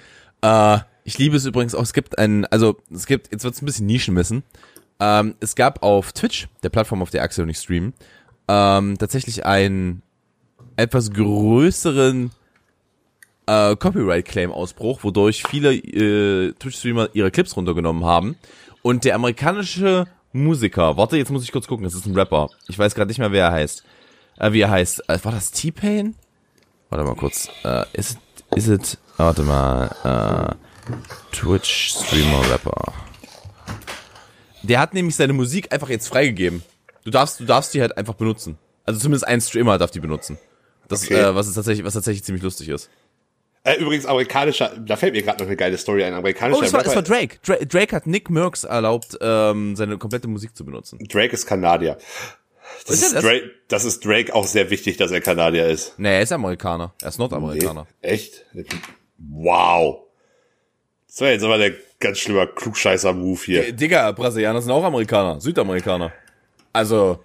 Äh, ich liebe es übrigens auch, es gibt ein, also es gibt, jetzt wird es ein bisschen Nischenmessen. Ähm, es gab auf Twitch, der Plattform, auf der Axel und ich streamen, ähm, tatsächlich einen etwas größeren äh, Copyright-Claim-Ausbruch, wodurch viele äh, Twitch-Streamer ihre Clips runtergenommen haben. Und der amerikanische Musiker, warte, jetzt muss ich kurz gucken, das ist ein Rapper. Ich weiß gerade nicht mehr, wer er heißt. Äh, wie er heißt. Äh, war das T-Pain? Warte mal kurz. Äh, ist is it, warte mal, äh, Twitch-Streamer-Rapper. Der hat nämlich seine Musik einfach jetzt freigegeben. Du darfst, du darfst die halt einfach benutzen. Also zumindest ein Streamer darf die benutzen. Das, Okay. äh, was ist tatsächlich, was tatsächlich ziemlich lustig ist. Äh, übrigens, amerikanischer, da fällt mir gerade noch eine geile Story ein. Amerikanischer Oh, es war, es war Rapper- Drake. Drake. Drake hat Nick Merckx erlaubt, ähm, seine komplette Musik zu benutzen. Drake ist Kanadier. Das Ist ist, das? Drake, das ist Drake auch sehr wichtig, dass er Kanadier ist. Nee, er ist Amerikaner. Er ist Nordamerikaner. Echt? Wow. Das war jetzt aber der ganz schlimmer Klugscheißer-Move hier. Digga, Brasilianer sind auch Amerikaner, Südamerikaner. Also,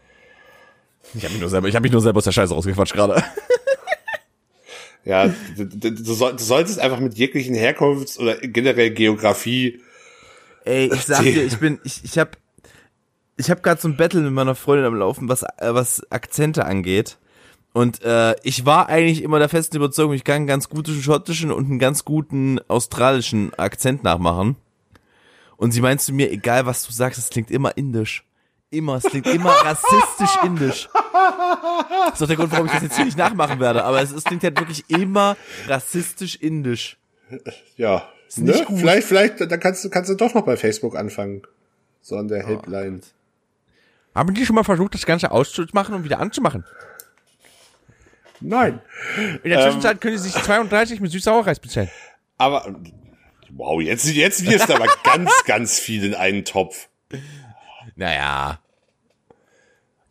ich habe mich nur selber, ich habe mich nur selber aus der Scheiße rausgequatscht gerade. *laughs* Ja, du, du, du, soll, du solltest einfach mit jeglichen Herkunfts- oder generell Geografie. Ey, ich sag *laughs* dir, ich bin, ich, ich hab, ich hab gerade so ein Battle mit meiner Freundin am Laufen, was, äh, was Akzente angeht. Und äh, ich war eigentlich immer der festen Überzeugung, ich kann einen ganz guten schottischen und einen ganz guten australischen Akzent nachmachen. Und sie meint zu mir, egal was du sagst, es klingt immer indisch. Immer, es klingt immer *laughs* rassistisch indisch. Das ist auch der Grund, warum ich das jetzt hier nicht nachmachen werde. Aber es, es klingt halt wirklich immer rassistisch indisch. Ja, nicht ne? gut. vielleicht, vielleicht, dann kannst du, kannst du doch noch bei Facebook anfangen. So an der Helpline. Haben die schon mal versucht, das Ganze auszumachen und wieder anzumachen? Nein. In der Zwischenzeit können Sie sich 32 mit Süß-Sauerreis bestellen. Aber, wow, jetzt, jetzt wirst du aber *laughs* ganz, ganz viel in einen Topf. Naja.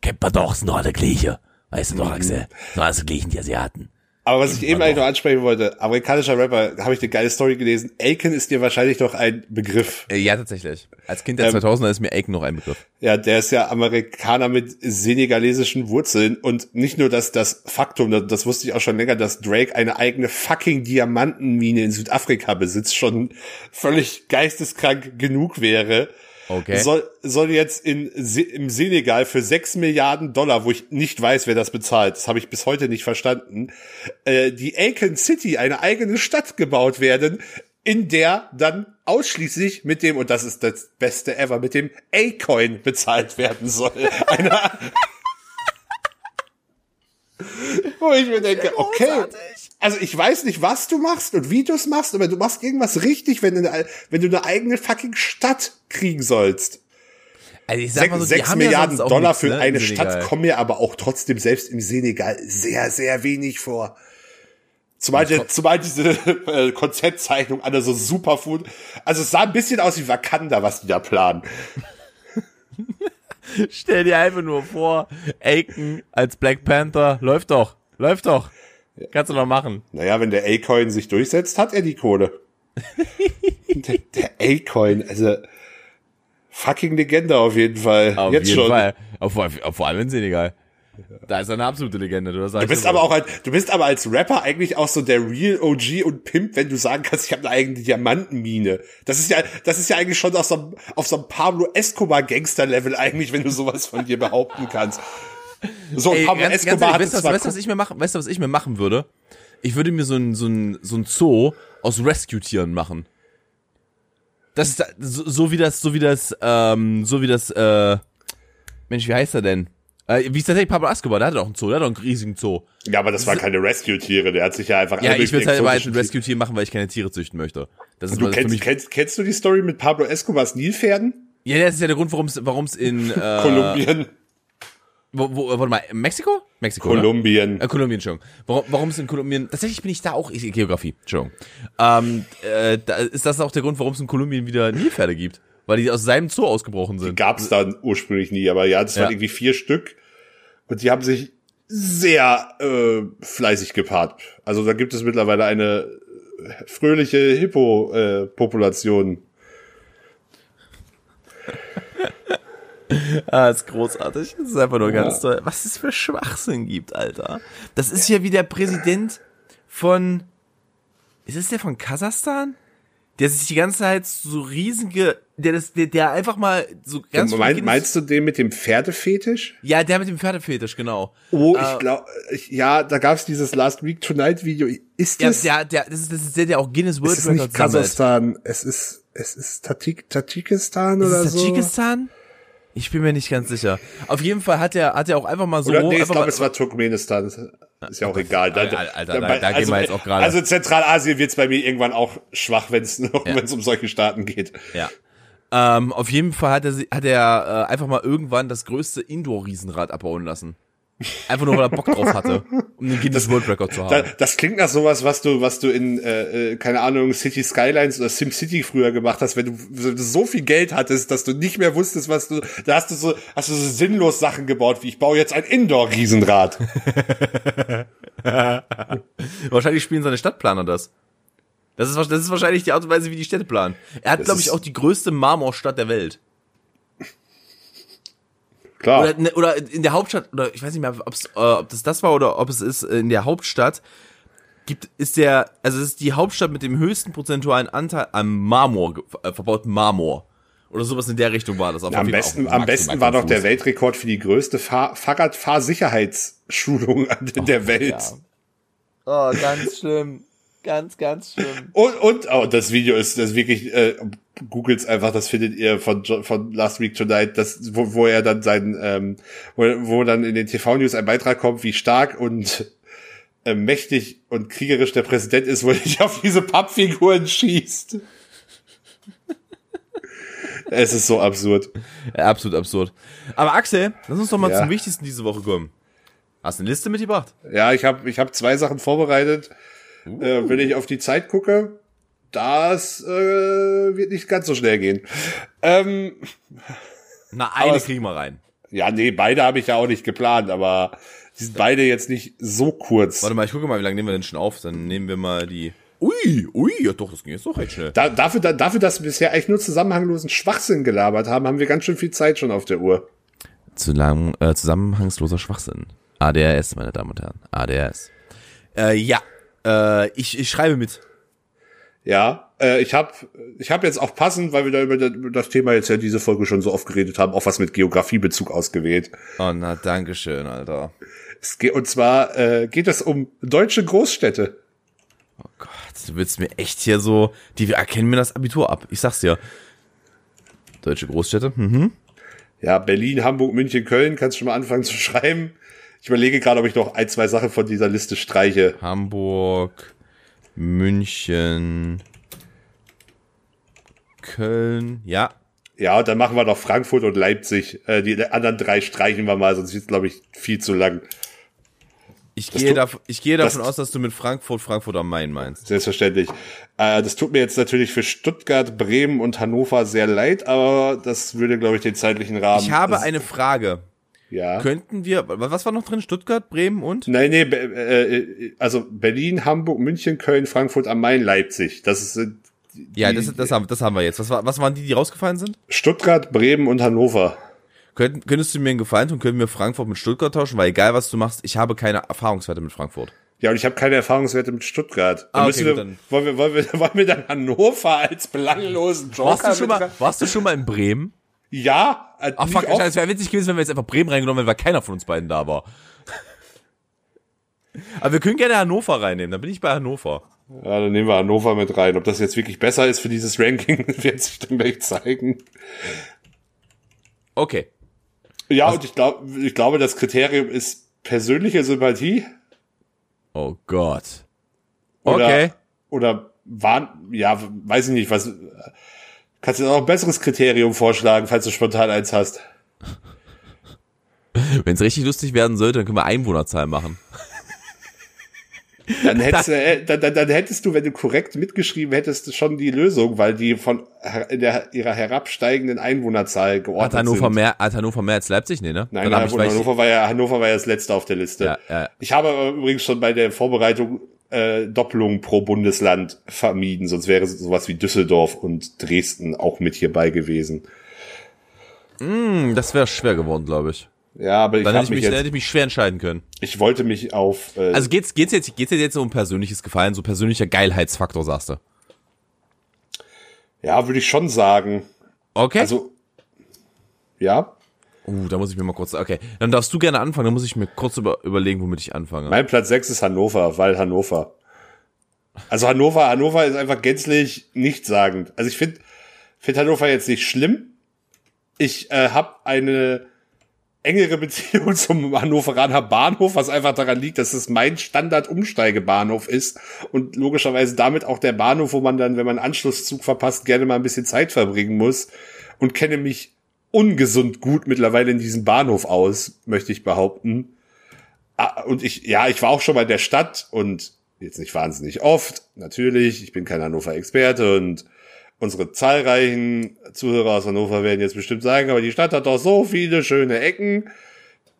Kennt man doch, sind doch alle Gleiche. Weißt du doch, Axel. So alles gleichen die Asiaten. Aber was ich eben eigentlich noch ansprechen wollte, amerikanischer Rapper, habe ich eine geile Story gelesen. Aiken ist dir wahrscheinlich noch ein Begriff. Äh, ja, tatsächlich. Als Kind der 2000er ist mir Aiken noch ein Begriff. Ja, der ist ja Amerikaner mit senegalesischen Wurzeln und nicht nur das, das Faktum, das, das wusste ich auch schon länger, dass Drake eine eigene fucking Diamantenmine in Südafrika besitzt, schon völlig geisteskrank genug wäre. Okay. Soll, soll jetzt in, im Senegal für 6 Milliarden Dollar, wo ich nicht weiß, wer das bezahlt, das habe ich bis heute nicht verstanden, äh, die Aiken City, eine eigene Stadt gebaut werden, in der dann ausschließlich mit dem, und das ist das Beste ever, mit dem A-Coin bezahlt werden soll. *laughs* Eine, *laughs* wo ich mir denke, okay, also ich weiß nicht, was du machst und wie du es machst, aber du machst irgendwas richtig, wenn du eine, wenn du eine eigene fucking Stadt kriegen sollst. Also ich sag mal so, die Sechs haben ja Milliarden sonst auch Dollar nichts, für ne, eine Stadt kommen mir aber auch trotzdem selbst im Senegal sehr, sehr wenig vor. Zumal, die, zumal diese äh, Konzeptzeichnung alle so Superfood, also es sah ein bisschen aus wie Wakanda, was die da planen. *laughs* Stell dir einfach nur vor, Aiken als Black Panther, läuft doch, läuft doch. Kannst du noch machen. Naja, wenn der A-Coin sich durchsetzt, hat er die Kohle. *laughs* der der A-Coin, also fucking Legende auf jeden Fall. Auf Jetzt jeden schon. Fall. Auf, auf, vor allem in Senegal. Da ist er eine absolute Legende. Du, Du bist aber auch als, du bist aber als Rapper eigentlich auch so der Real OG und Pimp, wenn du sagen kannst, ich habe eine eigene Diamantenmine. Das ist ja, das ist ja eigentlich schon auf so einem, auf so einem Pablo Escobar Gangster Level eigentlich, wenn du sowas von dir behaupten kannst. So, Ey, Pablo ganz, ganz Escobar ehrlich, hat weißt du, was, weißt, was ich mir machen, weißt du, was ich mir machen würde? Ich würde mir so ein, so ein, so ein Zoo aus Rescue-Tieren machen. Das ist so, so wie das, so wie das, ähm, so wie das, äh, Mensch, wie heißt er denn? Äh, wie ist tatsächlich Pablo Escobar? Der hat doch einen Zoo, der hat doch einen riesigen Zoo. ja, aber das waren keine Rescue-Tiere, der hat sich ja einfach Ja, ich würde halt aber ein Rescue-Tier machen, weil ich keine Tiere züchten möchte. Das ist Du kennst, mich. kennst, kennst du die Story mit Pablo Escobars Nilpferden? Ja, das ist ja der Grund, warum es, warum es in, *laughs* äh, Kolumbien. Wo, wo, warte mal, Mexiko? Mexiko. Kolumbien. Äh, Kolumbien, Entschuldigung. Warum, warum es in Kolumbien, tatsächlich bin ich da auch, ich, Geografie, Entschuldigung. Ähm, äh, da ist das auch der Grund, warum es in Kolumbien wieder Nilpferde gibt. Weil die aus seinem Zoo ausgebrochen sind. Gab es dann ursprünglich nie, aber ja, das Ja. waren irgendwie vier Stück. Und die haben sich sehr äh, fleißig gepaart. Also da gibt es mittlerweile eine fröhliche Hippo-Population. *laughs* Ah, ist großartig. Das ist einfach nur ganz toll. Was es für Schwachsinn gibt, Alter. Das ist ja wie der Präsident von, ist es der von Kasachstan? Der sich die ganze Zeit so riesige, der das, der, der einfach mal so ganz. Mein, meinst du den mit dem Pferdefetisch? Ja, der mit dem Pferdefetisch, genau. Oh, ich glaube, ja, da gab's dieses Last Week Tonight Video. Ist Ja, das? der, der, das ist, das ist der, der auch Guinness World es ist nicht Records. Kasachstan, es ist, es ist Tajik, Tadschikistan Ist oder so. Tadschikistan? Ich bin mir nicht ganz sicher. Auf jeden Fall hat er, hat er auch einfach mal so. Oder nee, ich glaube, es war Turkmenistan. Ist ja auch egal. Da, Alter, Alter, da- da gehen wir jetzt auch gerade. Also Zentralasien wird's bei mir irgendwann auch schwach, wenn es Ja. es um solche Staaten geht. Ja. Ähm, auf jeden Fall hat er, hat er äh, einfach mal irgendwann das größte Indoor-Riesenrad abbauen lassen. Einfach nur, weil er Bock drauf hatte, *laughs* um den Guinness World Record zu haben. das klingt nach sowas, was du, was du in, äh, äh, keine Ahnung, City Skylines oder SimCity früher gemacht hast, wenn du, wenn du so viel Geld hattest, dass du nicht mehr wusstest, was du, da hast du so, hast du so sinnlos Sachen gebaut, wie ich baue jetzt ein Indoor-Riesenrad. *laughs* *laughs* Wahrscheinlich spielen seine Stadtplaner das. Das ist, das ist wahrscheinlich die Art und Weise, wie die Städte planen. Er hat, Das glaube ich, auch die größte Marmorstadt der Welt. Klar. Oder, ne, oder in der Hauptstadt, oder ich weiß nicht mehr, ob's, äh, ob das das war oder ob es ist, in der Hauptstadt gibt, ist der, also es ist die Hauptstadt mit dem höchsten prozentualen Anteil an Marmor, äh, verbauten Marmor. Oder sowas in der Richtung war das. Auf am jeden Fall besten, am besten war doch der. Weltrekord für die größte Fahr Fahrradfahrsicherheitsschulung der Welt. ja. Oh, ganz schlimm. Ganz, ganz schlimm. Und, und oh, das Video ist das wirklich, äh, googles einfach, das findet ihr von, von Last Week Tonight, das, wo, wo er dann sein, ähm, wo, wo dann in den TV-News ein Beitrag kommt, wie stark und äh, mächtig und kriegerisch der Präsident ist, wo er nicht auf diese Pappfiguren schießt. es ist so absurd. Ja, absolut absurd. Aber Axel, lass uns doch mal Ja. zum Wichtigsten diese Woche kommen. Hast du eine Liste mitgebracht? Ja, ich habe ich hab zwei Sachen vorbereitet. Äh, wenn ich auf die Zeit gucke, das äh, wird nicht ganz so schnell gehen. Ähm, Na, eine kriegen wir rein. ja, nee, beide habe ich ja auch nicht geplant, aber die sind beide jetzt nicht so kurz. Warte mal, ich gucke mal, wie lange nehmen wir denn schon auf? Dann nehmen wir mal die. Ui, ui, ja doch, das ging jetzt doch recht schnell. Da, dafür, da, dafür, dass wir bisher eigentlich nur zusammenhanglosen Schwachsinn gelabert haben, haben wir ganz schön viel Zeit schon auf der Uhr. Zu lang, äh, zusammenhangsloser Schwachsinn. ADRS, meine Damen und Herren. ADRS. Äh, ja, äh, ich, ich schreibe mit. Ja, äh, ich habe ich hab jetzt auch passend, weil wir da über da- über das Thema jetzt ja diese Folge schon so oft geredet haben, auch was mit Geografiebezug ausgewählt. Oh, na, danke schön, Alter. Es geht, und zwar äh, geht es um deutsche Großstädte. Oh Gott, du willst mir echt hier so, die erkennen mir das Abitur ab. Ich sag's dir. Deutsche Großstädte, mhm. Ja, Berlin, Hamburg, München, Köln, kannst schon mal anfangen zu schreiben. Ich überlege gerade, ob ich noch ein, zwei Sachen von dieser Liste streiche. Hamburg, München, Köln, ja. Ja, und dann machen wir noch Frankfurt und Leipzig. Äh, die anderen drei streichen wir mal, sonst wird's, glaube ich, viel zu lang. Ich Das gehe, tut- dav ich gehe davon das- aus, dass du mit Frankfurt, Frankfurt am Main meinst. Selbstverständlich. Äh, das tut mir jetzt natürlich für Stuttgart, Bremen und Hannover sehr leid, aber das würde, glaube ich, den zeitlichen Rahmen. Ich habe eine Frage. Ja. Könnten wir, was war noch drin? Stuttgart, Bremen und? Nein, nee, Be- äh, also Berlin, Hamburg, München, Köln, Frankfurt am Main, Leipzig. Das ist äh, Ja, die- das, das, haben, das haben wir jetzt. Was, war, was waren die, die rausgefallen sind? Stuttgart, Bremen und Hannover. Könnt, könntest du mir einen Gefallen tun? Können wir Frankfurt mit Stuttgart tauschen? Weil egal, was du machst, ich habe keine Erfahrungswerte mit Frankfurt. Ja, und ich habe keine Erfahrungswerte mit Stuttgart. Dann Ah, müssen okay, wir, gut, dann- wollen, wir, wollen, wir, *laughs* wollen wir dann Hannover als belanglosen Joker Warst du, schon mal, warst du schon mal in Bremen? Ja, äh, Ach fuck, es wäre witzig gewesen, wenn wir jetzt einfach Bremen reingenommen hätten, weil keiner von uns beiden da war. *laughs* Aber wir können gerne Hannover reinnehmen, dann bin ich bei Hannover. Ja, dann nehmen wir Hannover mit rein. Ob das jetzt wirklich besser ist für dieses Ranking, *laughs* wird sich dann gleich zeigen. Okay. Ja, und ich glaube, ich glaube, das Kriterium ist persönliche Sympathie Oh Gott. oder, Okay. oder waren, ja, weiß ich nicht, was, kannst du noch ein besseres Kriterium vorschlagen, falls du spontan eins hast? Wenn es richtig lustig werden sollte, dann können wir Einwohnerzahl machen. Dann hättest, *laughs* du, äh, dann, dann, dann hättest du, wenn du korrekt mitgeschrieben hättest, schon die Lösung, weil die von der, ihrer herabsteigenden Einwohnerzahl geordnet Hat Hannover sind. mehr, hat Hannover mehr als Leipzig? Nee, ne? Nein, hab ich, Hannover, war ja, Hannover war ja das letzte auf der Liste. Ja, ja. Ich habe übrigens schon bei der Vorbereitung äh, Doppelungen pro Bundesland vermieden, sonst wäre sowas wie Düsseldorf und Dresden auch mit hierbei gewesen. Hm, das wäre schwer geworden, glaube ich. Ja, aber ich, Dann hätte ich, mich jetzt, hätte ich mich schwer entscheiden können. ich wollte mich auf. Äh, Also geht's, geht's jetzt, geht's jetzt um persönliches Gefallen, so persönlicher Geilheitsfaktor, sagst du? ja, würde ich schon sagen. Okay. Also, ja. Uh, da muss ich mir mal kurz, okay. Dann darfst du gerne anfangen, dann muss ich mir kurz über, überlegen, womit ich anfange. Mein Platz 6 ist Hannover, weil Hannover. Also Hannover, Hannover ist einfach gänzlich nichtssagend. Also ich finde find Hannover jetzt nicht schlimm. Ich äh, habe eine engere Beziehung *laughs* zum Hannoveraner Bahnhof, was einfach daran liegt, dass es mein Standard-Umsteigebahnhof ist und logischerweise damit auch der Bahnhof, wo man dann, wenn man Anschlusszug verpasst, gerne mal ein bisschen Zeit verbringen muss und kenne mich ungesund gut mittlerweile in diesem Bahnhof aus, möchte ich behaupten. Ah, und ich, ja, ich war auch schon mal in der Stadt und jetzt nicht wahnsinnig oft, natürlich. Ich bin kein Hannover-Experte und unsere zahlreichen Zuhörer aus Hannover werden jetzt bestimmt sagen, aber die Stadt hat doch so viele schöne Ecken.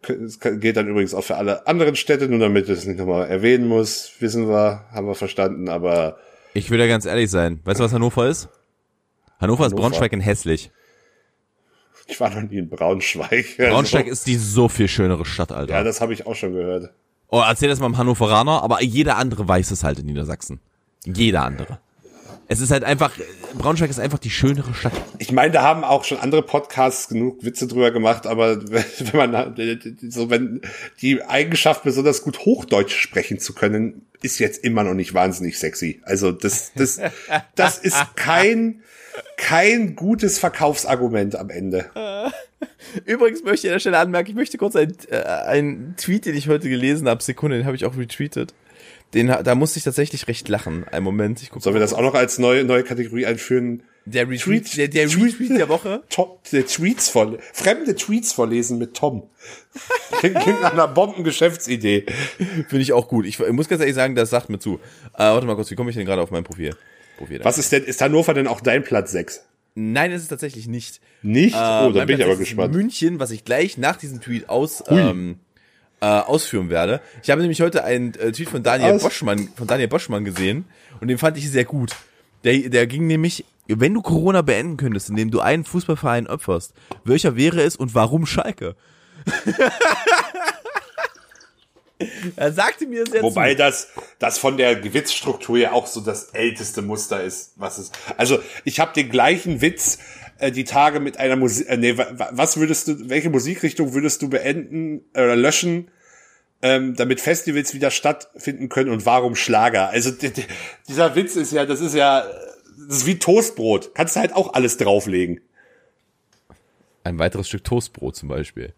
Es geht dann übrigens auch für alle anderen Städte, nur damit ich es nicht nochmal erwähnen muss, wissen wir, haben wir verstanden, aber Ich will ja ganz ehrlich sein. Weißt du, was Hannover ist? Hannover, ist Hannover. Braunschweig in hässlich. Ich war noch nie in Braunschweig. Braunschweig Also, ist die so viel schönere Stadt, Alter. ja, das habe ich auch schon gehört. oh, erzähl das mal dem Hannoveraner, aber jeder andere weiß es halt in Niedersachsen. Jeder andere. Es ist halt einfach, Braunschweig ist einfach die schönere Stadt. Ich meine, da haben auch schon andere Podcasts genug Witze drüber gemacht, aber *laughs* wenn man so wenn die Eigenschaft besonders gut Hochdeutsch sprechen zu können, ist jetzt immer noch nicht wahnsinnig sexy. Also das das das ist kein kein gutes Verkaufsargument am Ende. *laughs* Übrigens möchte ich an der Stelle anmerken, ich möchte kurz einen, äh, einen Tweet, den ich heute gelesen habe, Sekunde, den habe ich auch retweetet. Den, da musste ich tatsächlich recht lachen. Einen Moment, ich gucke. Sollen wir das auch noch als neue neue Kategorie einführen? Der Retweet, Tweet- der, der Tweet- Retweet der Woche. *laughs* Top, der Tweets voll, fremde Tweets vorlesen mit Tom. *laughs* Klingt nach einer Bombengeschäftsidee. Finde ich auch gut. Ich, ich muss ganz ehrlich sagen, das sagt mir zu. Äh, warte mal kurz, wie komme ich denn gerade auf mein Profil? Profil da. Was ist denn, ist Hannover denn auch dein Platz 6? Nein, ist es tatsächlich nicht. Nicht? Äh, oh, da mein bin ich Platz aber ist gespannt. München, was ich gleich nach diesem Tweet aus, ähm, äh, ausführen werde. Ich habe nämlich heute einen äh, Tweet von Daniel Aus- Boschmann, von Daniel Boschmann gesehen und den fand ich sehr gut. Der, der ging nämlich, wenn du Corona beenden könntest, indem du einen Fußballverein opferst, welcher wäre es und warum Schalke? *laughs* *laughs* er sagte mir sehr Wobei zu. das, das von der Witzstruktur ja auch so das älteste Muster ist, was es. Also ich habe den gleichen Witz äh, die Tage mit einer Musik. Äh, nee, wa- wa- was würdest du, welche Musikrichtung würdest du beenden oder löschen, ähm, damit Festivals wieder stattfinden können und warum Schlager? Also di- di- dieser Witz ist ja, das ist ja, äh, das ist wie Toastbrot. Kannst du halt auch alles drauflegen. Ein weiteres Stück Toastbrot zum Beispiel.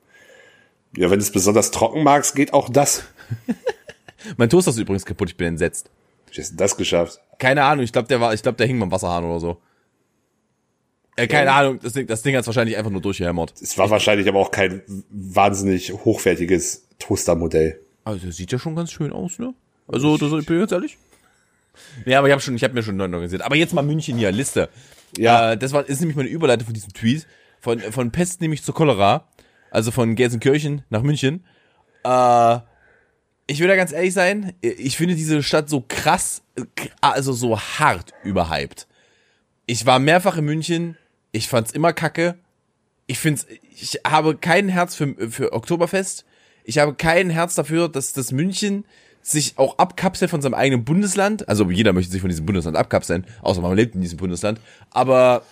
Ja, wenn du es besonders trocken magst, geht auch das. *laughs* Mein Toaster ist übrigens kaputt, ich bin entsetzt. Wie hast du das geschafft? Keine Ahnung, ich glaube, der war, ich glaube, der hing beim Wasserhahn oder so. Äh, keine Ahnung, das Ding, das Ding hat's wahrscheinlich einfach nur durchgehämmert. Es war wahrscheinlich aber auch kein wahnsinnig hochwertiges Toastermodell. Also, sieht ja schon ganz schön aus, ne? Also, das, ich bin ganz ehrlich. Ja, aber ich habe schon, ich habe mir schon neu organisiert. Aber jetzt mal München hier, Liste. Ja. Äh, das war, ist nämlich meine Überleitung von diesem Tweet. Von, von Pest nämlich zu Cholera. Also von Gelsenkirchen nach München. Äh, ich will da ganz ehrlich sein, ich finde diese Stadt so krass, also so hart überhyped. Ich war mehrfach in München, ich fand's immer kacke. Ich find's, ich habe kein Herz für, für Oktoberfest. Ich habe kein Herz dafür, dass das München sich auch abkapselt von seinem eigenen Bundesland. Also jeder möchte sich von diesem Bundesland abkapseln, außer man lebt in diesem Bundesland. Aber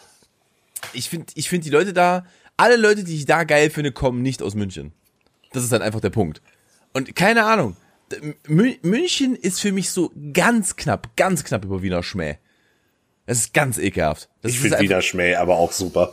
ich finde, ich finde die Leute da, alle Leute, die ich da geil finde, kommen nicht aus München. Das ist dann einfach der Punkt. Und keine Ahnung. Mü- München ist für mich so ganz knapp, ganz knapp über Wiener Schmäh. Das ist ganz ekelhaft. Das Ich finde Wiener Schmäh aber auch super.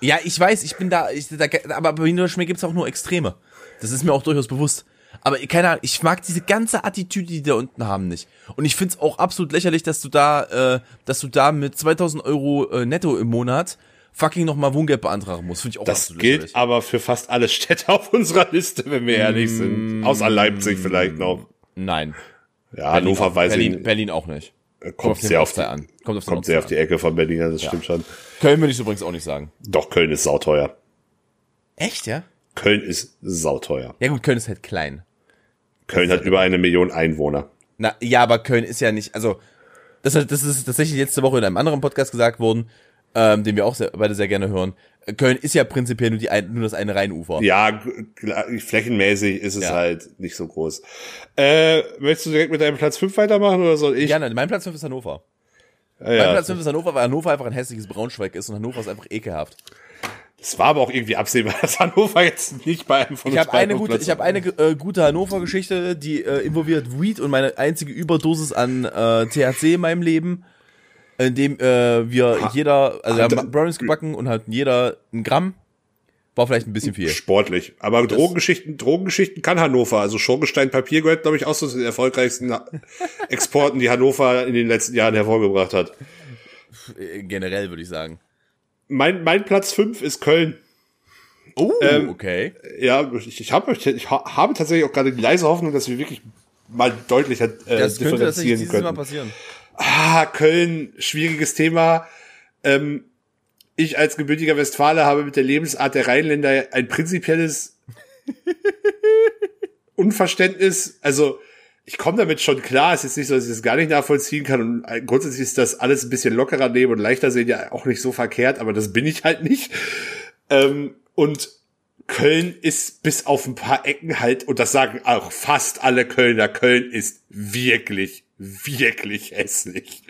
Ja, ich weiß, ich bin da, ich, da aber bei Wiener Schmäh gibt's auch nur Extreme. Das ist mir auch durchaus bewusst. Aber keine Ahnung, ich mag diese ganze Attitüde, die die da unten haben, nicht. Und ich find's auch absolut lächerlich, dass du da, äh, dass du da mit 2000 Euro äh, netto im Monat fucking nochmal Wohngeld beantragen musst. Finde ich auch Das gilt lächerlich. aber für fast alle Städte auf unserer Liste, wenn wir ehrlich sind. Außer Leipzig vielleicht noch. Nein. Ja, Hannover weiß Berlin, ich, Berlin auch nicht. kommt, Kommt den sehr auf die, an. Kommt auf kommt sehr auf die Ecke von Berlin, das stimmt schon. Köln würde ich übrigens auch nicht sagen. Doch, Köln ist sauteuer. Echt, ja? Köln ist sauteuer. Ja gut, Köln ist halt klein. Köln hat über eine Million Einwohner. Na, ja, aber Köln ist ja nicht, also, das, das ist tatsächlich letzte Woche in einem anderen Podcast gesagt worden. Ähm, den wir auch sehr, beide sehr gerne hören. Köln ist ja prinzipiell nur, die ein, nur das eine Rheinufer. Ja, flächenmäßig ist es Ja. halt nicht so groß. Äh, möchtest du direkt mit deinem Platz 5 weitermachen oder soll ich? Gerne. Mein Platz 5 ist Hannover. Ah, Mein ja. Platz 5 ist Hannover, weil Hannover einfach ein hässliches Braunschweig ist und Hannover ist einfach ekelhaft. Es war aber auch irgendwie absehbar, *laughs* dass Hannover jetzt nicht bei einem von Ich uns habe eine gute, Platz ich habe eine äh, gute Hannover-Geschichte, die äh, involviert Weed und meine einzige Überdosis an äh, THC in meinem Leben, in dem äh, wir jeder, also wir haben Brownies gebacken und halt jeder ein Gramm. War vielleicht ein bisschen viel. Sportlich. Aber Drogengeschichten, Drogengeschichten kann Hannover. Also Schornstein Papier gehört, glaube ich, auch so zu den erfolgreichsten *laughs* Exporten, die Hannover in den letzten Jahren hervorgebracht hat. Äh, Generell würde ich sagen. Mein, mein Platz 5 ist Köln. Oh, Ähm, okay. Ja, ich, ich, hab, ich ha- habe tatsächlich auch gerade die leise Hoffnung, dass wir wirklich mal deutlicher äh, Das könnte tatsächlich differenzieren dieses Mal können. passieren. Ah, Köln, schwieriges Thema. Ähm, ich als gebürtiger Westfale habe mit der Lebensart der Rheinländer ein prinzipielles *laughs* Unverständnis. Also ich komme damit schon klar. Es ist nicht so, dass ich das gar nicht nachvollziehen kann. Und äh, grundsätzlich ist das alles ein bisschen lockerer nehmen und leichter sehen ja auch nicht so verkehrt, aber das bin ich halt nicht. Ähm, und Köln ist bis auf ein paar Ecken halt, und das sagen auch fast alle Kölner, Köln ist wirklich, wirklich hässlich.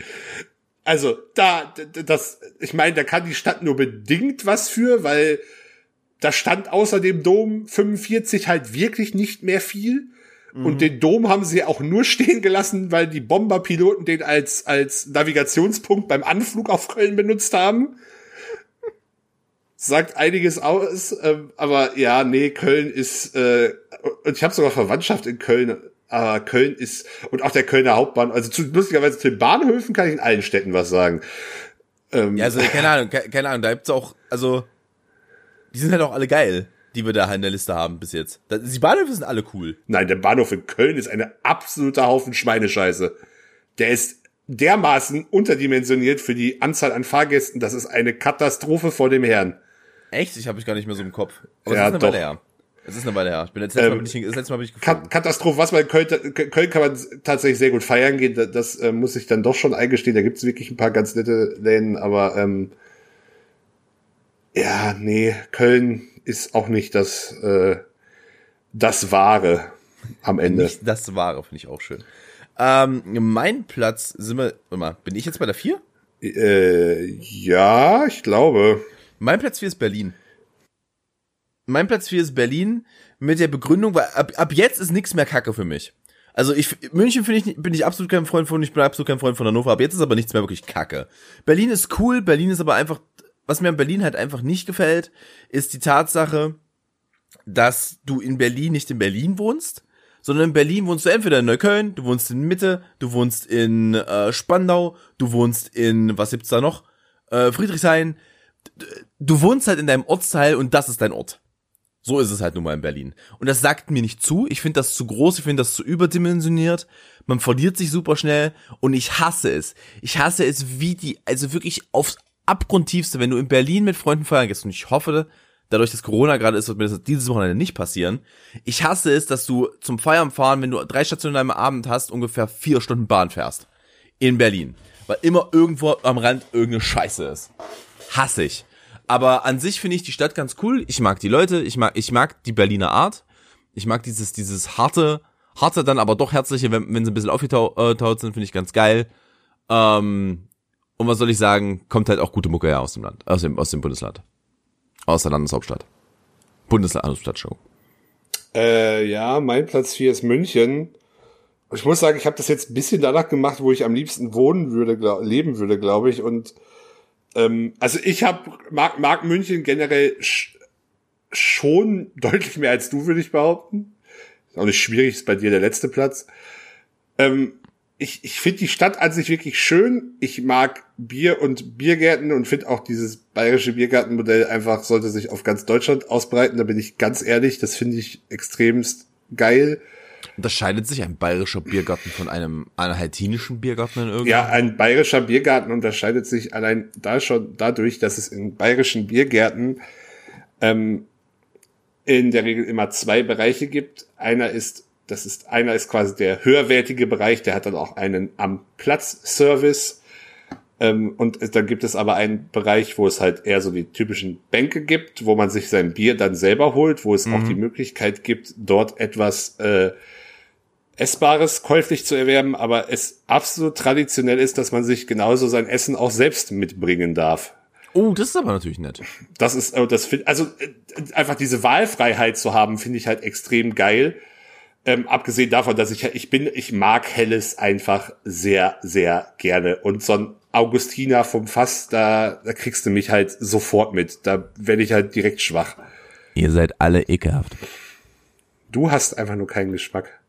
Also da, das, ich meine, da kann die Stadt nur bedingt was für, weil da stand außer dem Dom 45 halt wirklich nicht mehr viel. Und den Dom haben sie auch nur stehen gelassen, weil die Bomberpiloten den als, als Navigationspunkt beim Anflug auf Köln benutzt haben. Sagt einiges aus, ähm, aber ja, nee, Köln ist, äh, und ich habe sogar Verwandtschaft in Köln, aber Köln ist, und auch der Kölner Hauptbahn, also zu, lustigerweise zu den Bahnhöfen kann ich in allen Städten was sagen. Ähm, Ja, also keine Ahnung, ke- keine Ahnung, da gibt's auch, also die sind halt auch alle geil, die wir da in der Liste haben bis jetzt. Die Bahnhöfe sind alle cool. Nein, der Bahnhof in Köln ist eine absoluter Haufen Schweinescheiße. Der ist dermaßen unterdimensioniert für die Anzahl an Fahrgästen, das ist eine Katastrophe vor dem Herrn. Echt? Ich habe ich gar nicht mehr so im Kopf. Aber Ja, doch. Es ist eine Weile her. Ich bin jetzt letztes Mal Ähm, bin ich, das letzte Mal bin ich geflogen. Katastrophe, was man in Köln, Köln kann man tatsächlich sehr gut feiern gehen, das, das äh, muss ich dann doch schon eingestehen, da gibt's wirklich ein paar ganz nette Läden, aber ähm, ja, nee, Köln ist auch nicht das, äh, das Wahre am *laughs* Ende. Nicht das Wahre, finde ich auch schön. Ähm, mein Platz sind wir, warte mal, bin ich jetzt bei der 4? Äh, ja, ich glaube. Mein Platz 4 ist Berlin. Mein Platz 4 ist Berlin mit der Begründung, weil ab, ab jetzt ist nichts mehr Kacke für mich. Also ich München finde ich bin ich absolut kein Freund von, ich bin absolut kein Freund von Hannover, aber jetzt ist aber nichts mehr wirklich Kacke. Berlin ist cool, Berlin ist aber einfach was mir an Berlin halt einfach nicht gefällt, ist die Tatsache, dass du in Berlin nicht in Berlin wohnst, sondern in Berlin wohnst du entweder in Neukölln, du wohnst in Mitte, du wohnst in äh, Spandau, du wohnst in, was gibt's da noch? Äh, Friedrichshain. Du wohnst halt in deinem Ortsteil und das ist dein Ort. So ist es halt nun mal in Berlin. Und das sagt mir nicht zu. Ich finde das zu groß, ich finde das zu überdimensioniert. Man verliert sich super schnell und ich hasse es. Ich hasse es wie die, also wirklich aufs abgrundtiefste, wenn du in Berlin mit Freunden feiern gehst und ich hoffe, dadurch, dass Corona gerade ist, wird mir das dieses Wochenende nicht passieren. Ich hasse es, dass du zum Feiern fahren, wenn du drei Stationen einem Abend hast, ungefähr vier Stunden Bahn fährst. In Berlin. Weil immer irgendwo am Rand irgendeine Scheiße ist. Hasse ich. Aber an sich finde ich die Stadt ganz cool. Ich mag die Leute, ich mag, ich mag die Berliner Art. Ich mag dieses, dieses harte, harte dann aber doch herzliche, wenn, wenn sie ein bisschen aufgetaut sind, finde ich ganz geil. Ähm, und was soll ich sagen, kommt halt auch gute Mucke her aus dem Land, aus dem, aus dem Bundesland. Aus der Landeshauptstadt. Bundesland, Landesstadt, Show. Äh, ja, mein Platz 4 ist München. Ich muss sagen, ich habe das jetzt ein bisschen danach gemacht, wo ich am liebsten wohnen würde, glaub, leben würde, glaube ich. Und ähm, also ich habe mag, mag München generell sch schon deutlich mehr als du, würde ich behaupten. Ist auch nicht schwierig, ist bei dir der letzte Platz. Ähm, ich ich finde die Stadt an sich wirklich schön. Ich mag Bier und Biergärten und finde auch dieses bayerische Biergartenmodell einfach sollte sich auf ganz Deutschland ausbreiten. Da bin ich ganz ehrlich, das finde ich extremst geil. Unterscheidet sich ein bayerischer Biergarten von einem anhaltinischen Biergarten in irgendeinem? Ja, ein bayerischer Biergarten unterscheidet sich allein da schon dadurch, dass es in bayerischen Biergärten ähm, in der Regel immer zwei Bereiche gibt. Einer ist, das ist, einer ist quasi der höherwertige Bereich, der hat dann auch einen am Platz Service. Ähm, und dann gibt es aber einen Bereich, wo es halt eher so die typischen Bänke gibt, wo man sich sein Bier dann selber holt, wo es auch die Möglichkeit gibt, dort etwas äh, Essbares käuflich zu erwerben, aber es absolut traditionell ist, dass man sich genauso sein Essen auch selbst mitbringen darf. Oh, das ist aber natürlich nett. Das ist, äh, das find, also äh, einfach diese Wahlfreiheit zu haben, finde ich halt extrem geil. Ähm, abgesehen davon, dass ich, ich bin, ich mag Helles einfach sehr, sehr gerne. Und so ein Augustiner vom Fass, da, da kriegst du mich halt sofort mit. Da werde ich halt direkt schwach. Ihr seid alle ekelhaft. Du hast einfach nur keinen Geschmack.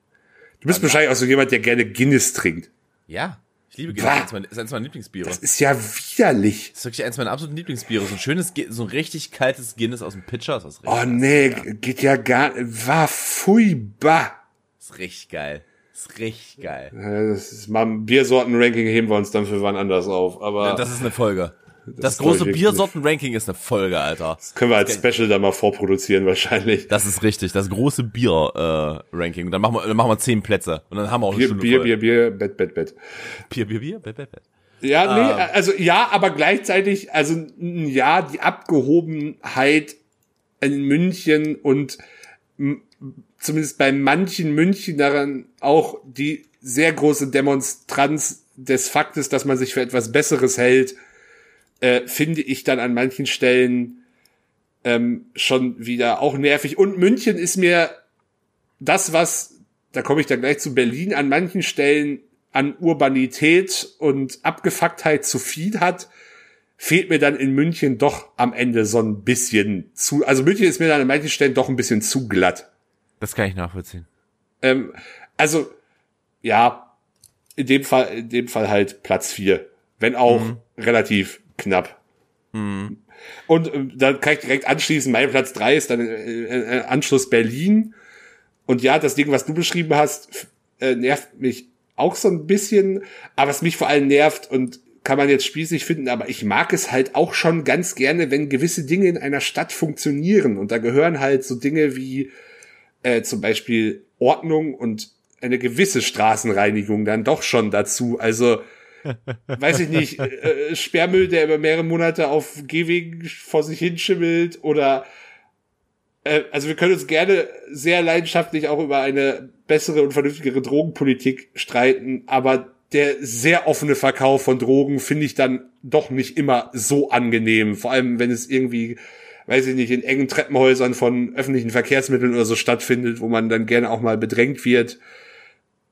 Du bist wahrscheinlich auch so jemand, der gerne Guinness trinkt. Ja, ich liebe Guinness. Das ist eines meiner- Lieblingsbiere. Das Das ist ja widerlich. ist wirklich eines meiner absoluten Lieblingsbiere. So ein schönes, so ein richtig kaltes Guinness aus dem Pitcher. Das ist richtig, Oh nee, geht ja gar, war furchtbar. das ist richtig geil. Das ist richtig geil. Ja, Das ist mal ein Biersorten-Ranking heben wir uns dann für wann anders auf. Aber Das ist eine Folge. Das, ist große Biersorten-Ranking ist eine Folge, Alter. können wir als Special dann mal vorproduzieren wahrscheinlich. Das ist richtig. Das große Bier-Ranking. dann machen wir, dann machen wir zehn Plätze. Und dann haben wir auch eine Bier, Stunde Bier, voll. Bier, Bier, Bett, Bett, Bett. Bier, Bier, Bier. Bett, bett, bett. Ja, nee, Ähm. also ja, aber gleichzeitig, also ja, die Abgehobenheit in München und zumindest bei manchen Münchnern auch die sehr große Demonstranz des Faktes, dass man sich für etwas Besseres hält, äh, finde ich dann an manchen Stellen ähm, schon wieder auch nervig. Und München ist mir das, was, da komme ich dann gleich zu Berlin, an manchen Stellen an Urbanität und Abgefucktheit zu viel hat, fehlt mir dann in München doch am Ende so ein bisschen zu, also München ist mir dann an manchen Stellen doch ein bisschen zu glatt. Das kann ich nachvollziehen. Ähm, also, ja, in dem Fall, in dem Fall halt Platz vier, wenn auch relativ knapp. Und ähm, dann kann ich direkt anschließen, mein Platz drei ist dann äh, äh, Anschluss Berlin. Und ja, das Ding, was du beschrieben hast, äh, nervt mich auch so ein bisschen, aber was mich vor allem nervt und kann man jetzt spießig finden, aber ich mag es halt auch schon ganz gerne, wenn gewisse Dinge in einer Stadt funktionieren. Und da gehören halt so Dinge wie äh, zum Beispiel Ordnung und eine gewisse Straßenreinigung dann doch schon dazu. Also, weiß ich nicht, äh, Sperrmüll, der über mehrere Monate auf Gehwegen vor sich hinschimmelt oder äh, also wir können uns gerne sehr leidenschaftlich auch über eine bessere und vernünftigere Drogenpolitik streiten, aber der sehr offene Verkauf von Drogen finde ich dann doch nicht immer so angenehm, vor allem wenn es irgendwie weiß ich nicht, in engen Treppenhäusern von öffentlichen Verkehrsmitteln oder so stattfindet, wo man dann gerne auch mal bedrängt wird.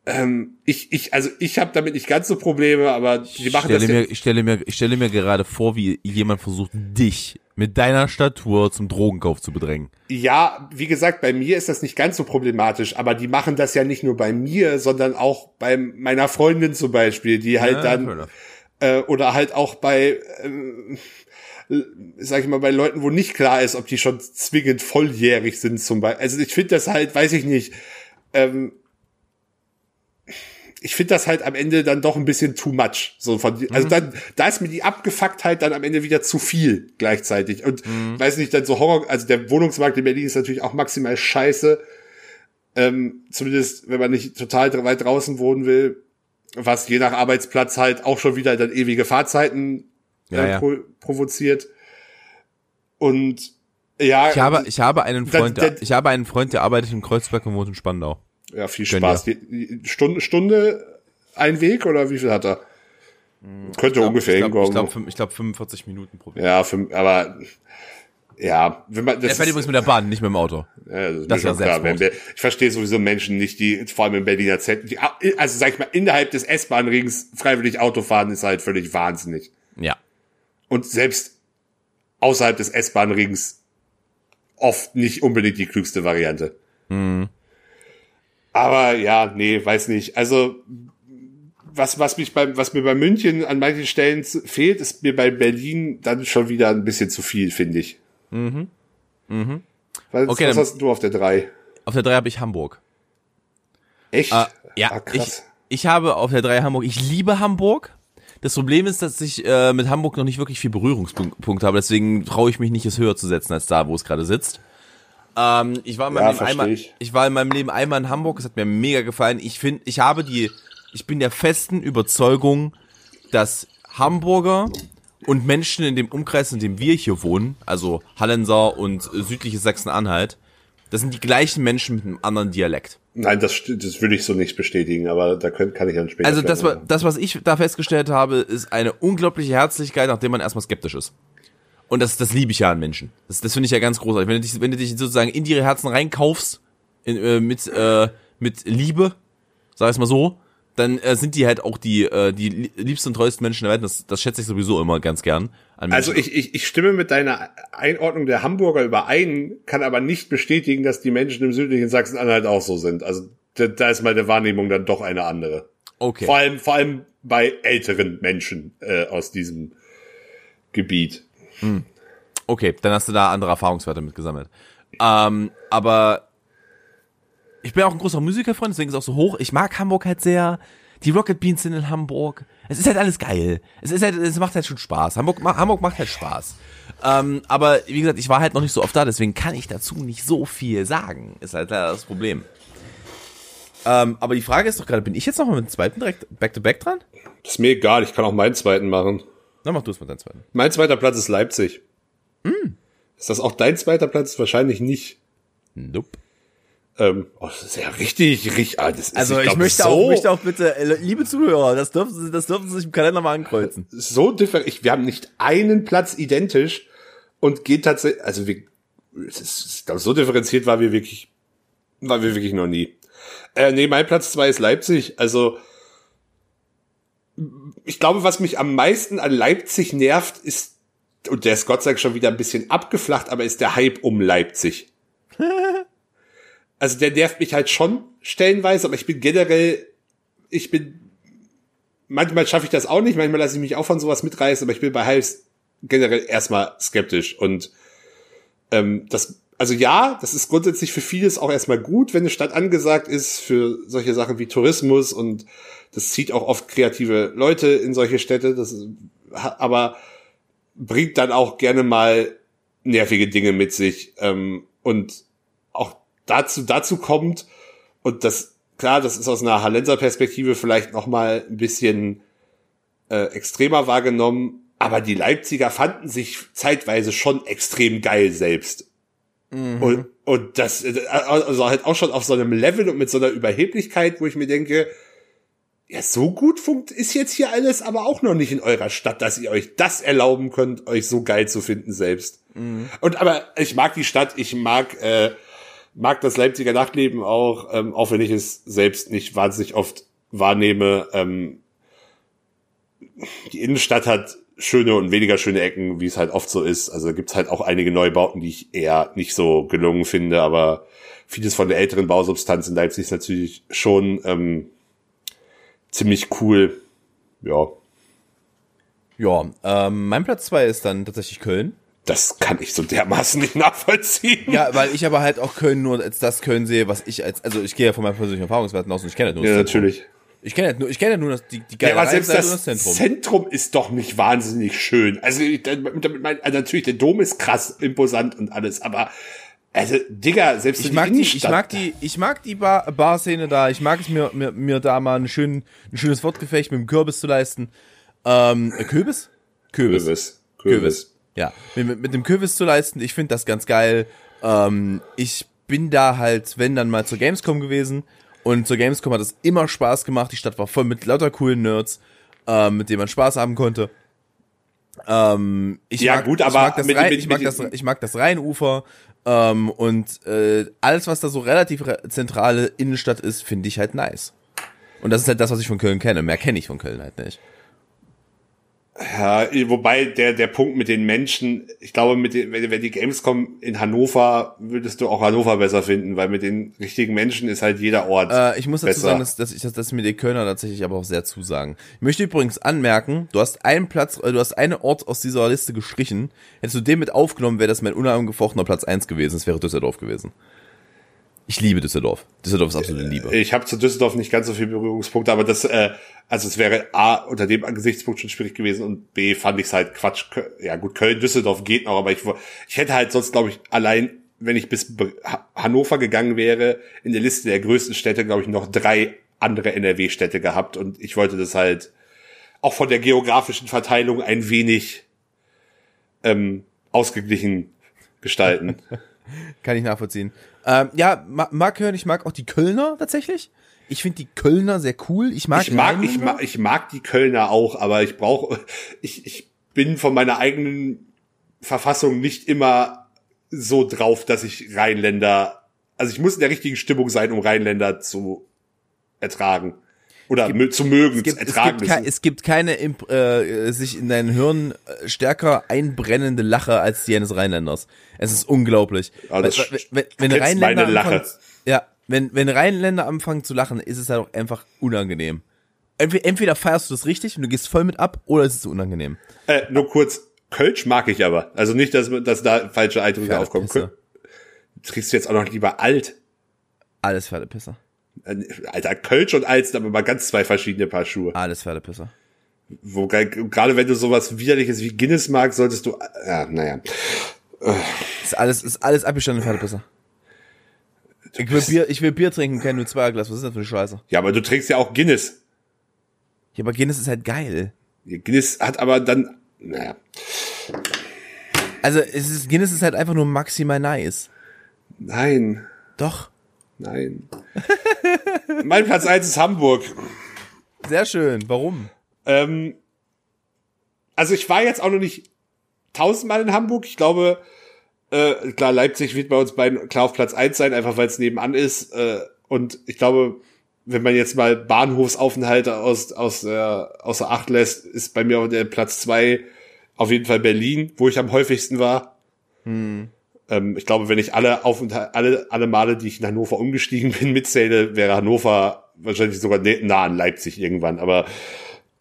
Ähm, ich, ich, also ich habe damit nicht ganz so Probleme, aber die machen stelle das mir, ja, ich stelle mir, ich stelle mir gerade vor, wie jemand versucht, dich mit deiner Statur zum Drogenkauf zu bedrängen. ja, wie gesagt, bei mir ist das nicht ganz so problematisch, aber die machen das ja nicht nur bei mir, sondern auch bei meiner Freundin zum Beispiel, die halt Ja, dann äh, oder halt auch bei, ähm, sag ich mal, bei Leuten, wo nicht klar ist, ob die schon zwingend volljährig sind zum Beispiel. Also ich finde das halt, weiß ich nicht, ähm, ich finde das halt am Ende dann doch ein bisschen too much. So von, also dann, da ist mir die Abgefucktheit dann am Ende wieder zu viel gleichzeitig. Und weiß nicht, dann so Horror, also der Wohnungsmarkt in Berlin ist natürlich auch maximal scheiße. Ähm, zumindest, wenn man nicht total weit draußen wohnen will, was je nach Arbeitsplatz halt auch schon wieder dann ewige Fahrzeiten Ja, äh, ja. Pro provoziert. Und ja, Ich habe, ich habe einen Freund, der, das- ich habe einen Freund, der arbeitet in Kreuzberg und wohnt in Spandau. Ja, viel Spaß. Die, Stunde, Stunde ein Weg oder wie viel hat er? Könnte ungefähr ich glaube, hinkommen. ich glaube, glaub 45 Minuten pro Weg. ja, aber ja, wenn man das fährt ist, übrigens mit der Bahn, nicht mit dem Auto. ja, das ist das mir war schon klar. Wenn wir, ich verstehe sowieso Menschen nicht, die vor allem im Berliner Zentrum, die, also sag ich mal, innerhalb des S-Bahn-Rings freiwillig Auto fahren, ist halt völlig wahnsinnig. Ja. Und selbst außerhalb des S-Bahn-Rings oft nicht unbedingt die klügste Variante. Aber ja, nee, weiß nicht. Also was, was mich beim, was mir bei München an manchen Stellen fehlt, ist mir bei Berlin dann schon wieder ein bisschen zu viel, finde ich. Mhm. Mhm. Was, Okay, was hast du auf der drei? Auf der 3 habe ich Hamburg. Echt? Ah, ja, Ah, ich, krass. ich habe auf der 3 Hamburg. Ich liebe Hamburg. Das Problem ist, dass ich äh, mit Hamburg noch nicht wirklich viel Berührungspunkte habe. Deswegen traue ich mich nicht, es höher zu setzen als da, wo es gerade sitzt. Ähm, ich war in meinem Ja, Leben einmal, ich. ich war in meinem Leben einmal in Hamburg. Es hat mir mega gefallen. Ich finde, ich habe die, ich bin der festen Überzeugung, dass Hamburger und Menschen in dem Umkreis, in dem wir hier wohnen, also Hallenser und äh, südliches Sachsen-Anhalt, das sind die gleichen Menschen mit einem anderen Dialekt. Nein, das, das würde ich so nicht bestätigen, aber da könnt, kann ich dann später. Also das, das, was ich da festgestellt habe, ist eine unglaubliche Herzlichkeit, nachdem man erstmal skeptisch ist. Und das, das liebe ich ja an Menschen. Das, das finde ich ja ganz großartig. Wenn du dich, wenn du dich sozusagen in ihre Herzen reinkaufst, in, äh, mit, äh, mit Liebe, sag ich mal so, dann äh, sind die halt auch die, äh, die li- liebsten und treuesten Menschen der Welt. Das, das schätze ich sowieso immer ganz gern an Menschen. Also ich, ich, ich stimme mit deiner Einordnung der Hamburger überein, kann aber nicht bestätigen, dass die Menschen im südlichen Sachsen-Anhalt auch so sind. Also da, da ist meine Wahrnehmung dann doch eine andere. okay. Vor allem, vor allem bei älteren Menschen äh, aus diesem Gebiet. Okay, dann hast du da andere Erfahrungswerte mitgesammelt. Ähm, aber ich bin auch ein großer Musikerfreund, deswegen ist es auch so hoch. Ich mag Hamburg halt sehr. Die Rocket Beans sind in Hamburg. Es ist halt alles geil. Es ist halt, es macht halt schon Spaß. Hamburg, Hamburg macht halt Spaß. Ähm, aber wie gesagt, ich war halt noch nicht so oft da, deswegen kann ich dazu nicht so viel sagen. Ist halt leider das Problem. Ähm, aber die Frage ist doch gerade, bin ich jetzt noch mal mit dem zweiten direkt back-to-back dran? Das ist mir egal, ich kann auch meinen zweiten machen. Dann mach du es mit deinem zweiten. Mein zweiter Platz ist Leipzig. Hm. Ist das auch dein zweiter Platz? Wahrscheinlich nicht. Nope. Ähm, oh, das ist ja richtig, richtig. Ah, das ist, Also ich, glaub, möchte, so, auch, möchte auch bitte, äh, liebe Zuhörer, das dürfen Sie, das dürfen Sie sich im Kalender mal ankreuzen. so different. Ich, wir haben nicht einen Platz identisch und geht tatsächlich, also wir, es ist, ich glaub, so differenziert war wir wirklich, war wir wirklich noch nie. Äh, nee, mein Platz zwei ist Leipzig. Also ich glaube, was mich am meisten an Leipzig nervt, ist, und der ist Gott sei Dank schon wieder ein bisschen abgeflacht, aber ist der Hype um Leipzig. *laughs* also der nervt mich halt schon stellenweise, aber ich bin generell, ich bin manchmal schaffe ich das auch nicht, manchmal lasse ich mich auch von sowas mitreißen, aber ich bin bei Hypes generell erstmal skeptisch und ähm, das, also ja, das ist grundsätzlich für vieles auch erstmal gut, wenn eine Stadt angesagt ist für solche Sachen wie Tourismus und das zieht auch oft kreative Leute in solche Städte, das ist, aber bringt dann auch gerne mal nervige Dinge mit sich ähm, und auch dazu dazu kommt und das klar, das ist aus einer Hallenser Perspektive vielleicht noch mal ein bisschen äh, extremer wahrgenommen, aber die Leipziger fanden sich zeitweise schon extrem geil selbst. Und, und das, äh, also halt auch schon auf so einem Level und mit so einer Überheblichkeit, wo ich mir denke, ja, so gut funkt ist jetzt hier alles aber auch noch nicht in eurer Stadt, dass ihr euch das erlauben könnt, euch so geil zu finden selbst. Und aber ich mag die Stadt, ich mag, äh, mag das Leipziger Nachtleben auch, ähm, auch wenn ich es selbst nicht wahnsinnig oft wahrnehme. Ähm, die Innenstadt hat schöne und weniger schöne Ecken, wie es halt oft so ist. Also gibt's halt auch einige Neubauten, die ich eher nicht so gelungen finde, aber vieles von der älteren Bausubstanz in Leipzig ist natürlich schon ähm, ziemlich cool. Ja, Ja, ähm, mein Platz zwei ist dann tatsächlich Köln. das kann ich so dermaßen nicht nachvollziehen. Ja, weil ich aber halt auch Köln nur als das Köln sehe, was ich als, also ich gehe ja von meinen persönlichen Erfahrungswerten aus und ich kenne halt nur Ja, das Zentrum. natürlich. Ich kenne halt nur, ich kenne halt nur das, die, die Ja, geile aber selbst Seite das Zentrum. Zentrum ist doch nicht wahnsinnig schön. Also, ich- damit, damit mein, also natürlich, der Dom ist krass imposant und alles, aber also, Digga, selbst ich mag die, ich Innenstadt- mag die, ich mag die Bar, Barszene da. Ich mag es mir, mir, mir da mal ein, schön, ein schönes Wortgefecht mit dem Kürbis zu leisten. Ähm, äh, Kürbis? Kürbis. Kürbis. Kürbis. Ja, mit, mit, dem Kürbis zu leisten, ich finde das ganz geil. Ähm, ich bin da halt, wenn dann mal zur Gamescom gewesen und zur Gamescom hat es immer Spaß gemacht. Die Stadt war voll mit lauter coolen Nerds, ähm, mit denen man Spaß haben konnte. Ähm, ich Ja, mag, gut, ich aber mag das, mit- Rhein, mit- ich, mag mit- das, ich mag das Rheinufer ähm, und äh, alles, was da so relativ re- zentrale Innenstadt ist, finde ich halt nice. Und das ist halt das, was ich von Köln kenne. Mehr kenne ich von Köln halt nicht. Ja, wobei der, der Punkt mit den Menschen, ich glaube, mit den, wenn, wenn die Gamescom in Hannover, würdest du auch Hannover besser finden, weil mit den richtigen Menschen ist halt jeder Ort. Äh, ich muss dazu besser. sagen, dass, dass, ich, dass, dass mir die Kölner tatsächlich aber auch sehr zusagen. Ich möchte übrigens anmerken, du hast einen Platz, äh, du hast einen Ort aus dieser Liste gestrichen. Hättest du den mit aufgenommen, wäre das mein unangefochtener Platz eins gewesen. Es wäre Düsseldorf gewesen. Ich liebe Düsseldorf. Düsseldorf ist absolute Liebe. Ich habe zu Düsseldorf nicht ganz so viele Berührungspunkte, aber das, äh, also es wäre A, unter dem Gesichtspunkt schon schwierig gewesen und B, fand ich es halt Quatsch. Ja gut, Köln, Düsseldorf geht noch, aber ich, ich hätte halt sonst, glaube ich, allein, wenn ich bis Hannover gegangen wäre, in der Liste der größten Städte, glaube ich, noch drei andere NRW-Städte gehabt und ich wollte das halt auch von der geografischen Verteilung ein wenig ähm, ausgeglichen gestalten. *laughs* Kann ich nachvollziehen. Ähm, ja, mag hören, ich mag auch die Kölner tatsächlich. Ich finde die Kölner sehr cool. Ich mag, ich mag, ich mag, ich mag die Kölner auch, aber ich brauche, ich, ich bin von meiner eigenen Verfassung nicht immer so drauf, dass ich Rheinländer, also ich muss in der richtigen Stimmung sein, um Rheinländer zu ertragen. Oder gibt, zu mögen, es gibt, ertragen. Es gibt, es gibt keine äh, sich in dein Hirn äh, stärker einbrennende Lache als die eines Rheinländers. Es ist unglaublich. Ja, das wenn, wenn, wenn Rheinländer meine Lache. Anfangen, ja, wenn, wenn Rheinländer anfangen zu lachen, ist es halt auch einfach unangenehm. Entweder, entweder feierst du das richtig und du gehst voll mit ab, oder es ist unangenehm. Äh, nur kurz, Kölsch mag ich aber. Also nicht, dass, dass da falsche Eindrücke aufkommen. Trinkst du jetzt auch noch lieber alt? Alles Pferdepisser. Äh, Alter, Kölsch und sind aber mal ganz zwei verschiedene Paar Schuhe. Alles Pferdepisser. Wo, gerade wenn du sowas widerliches wie Guinness magst, solltest du, ja, naja. Ist alles, ist alles abgestandene Pferdepisser. Ich will Bier, ich will Bier trinken, kein nur Zweierglas. Was ist das für eine Scheiße? Ja, aber du trinkst ja auch Guinness. Ja, aber Guinness ist halt geil. Guinness hat aber dann, naja. Also, es ist, Guinness ist halt einfach nur maximal nice. Nein. Doch. Nein. *laughs* mein Platz eins ist Hamburg. Sehr schön. Warum? Ähm, also ich war jetzt auch noch nicht tausendmal in Hamburg. Ich glaube, äh, klar, Leipzig wird bei uns beiden klar auf Platz eins sein, einfach weil es nebenan ist. Äh, und ich glaube, wenn man jetzt mal Bahnhofsaufenthalte aus, aus, äh, außer Acht lässt, ist bei mir auf der Platz zwei auf jeden Fall Berlin, wo ich am häufigsten war. Hm. Ähm, ich glaube, wenn ich alle Aufenthalt, alle, alle Male, die ich in Hannover umgestiegen *laughs* bin, mitzähle, wäre Hannover wahrscheinlich sogar nah an Leipzig irgendwann. Aber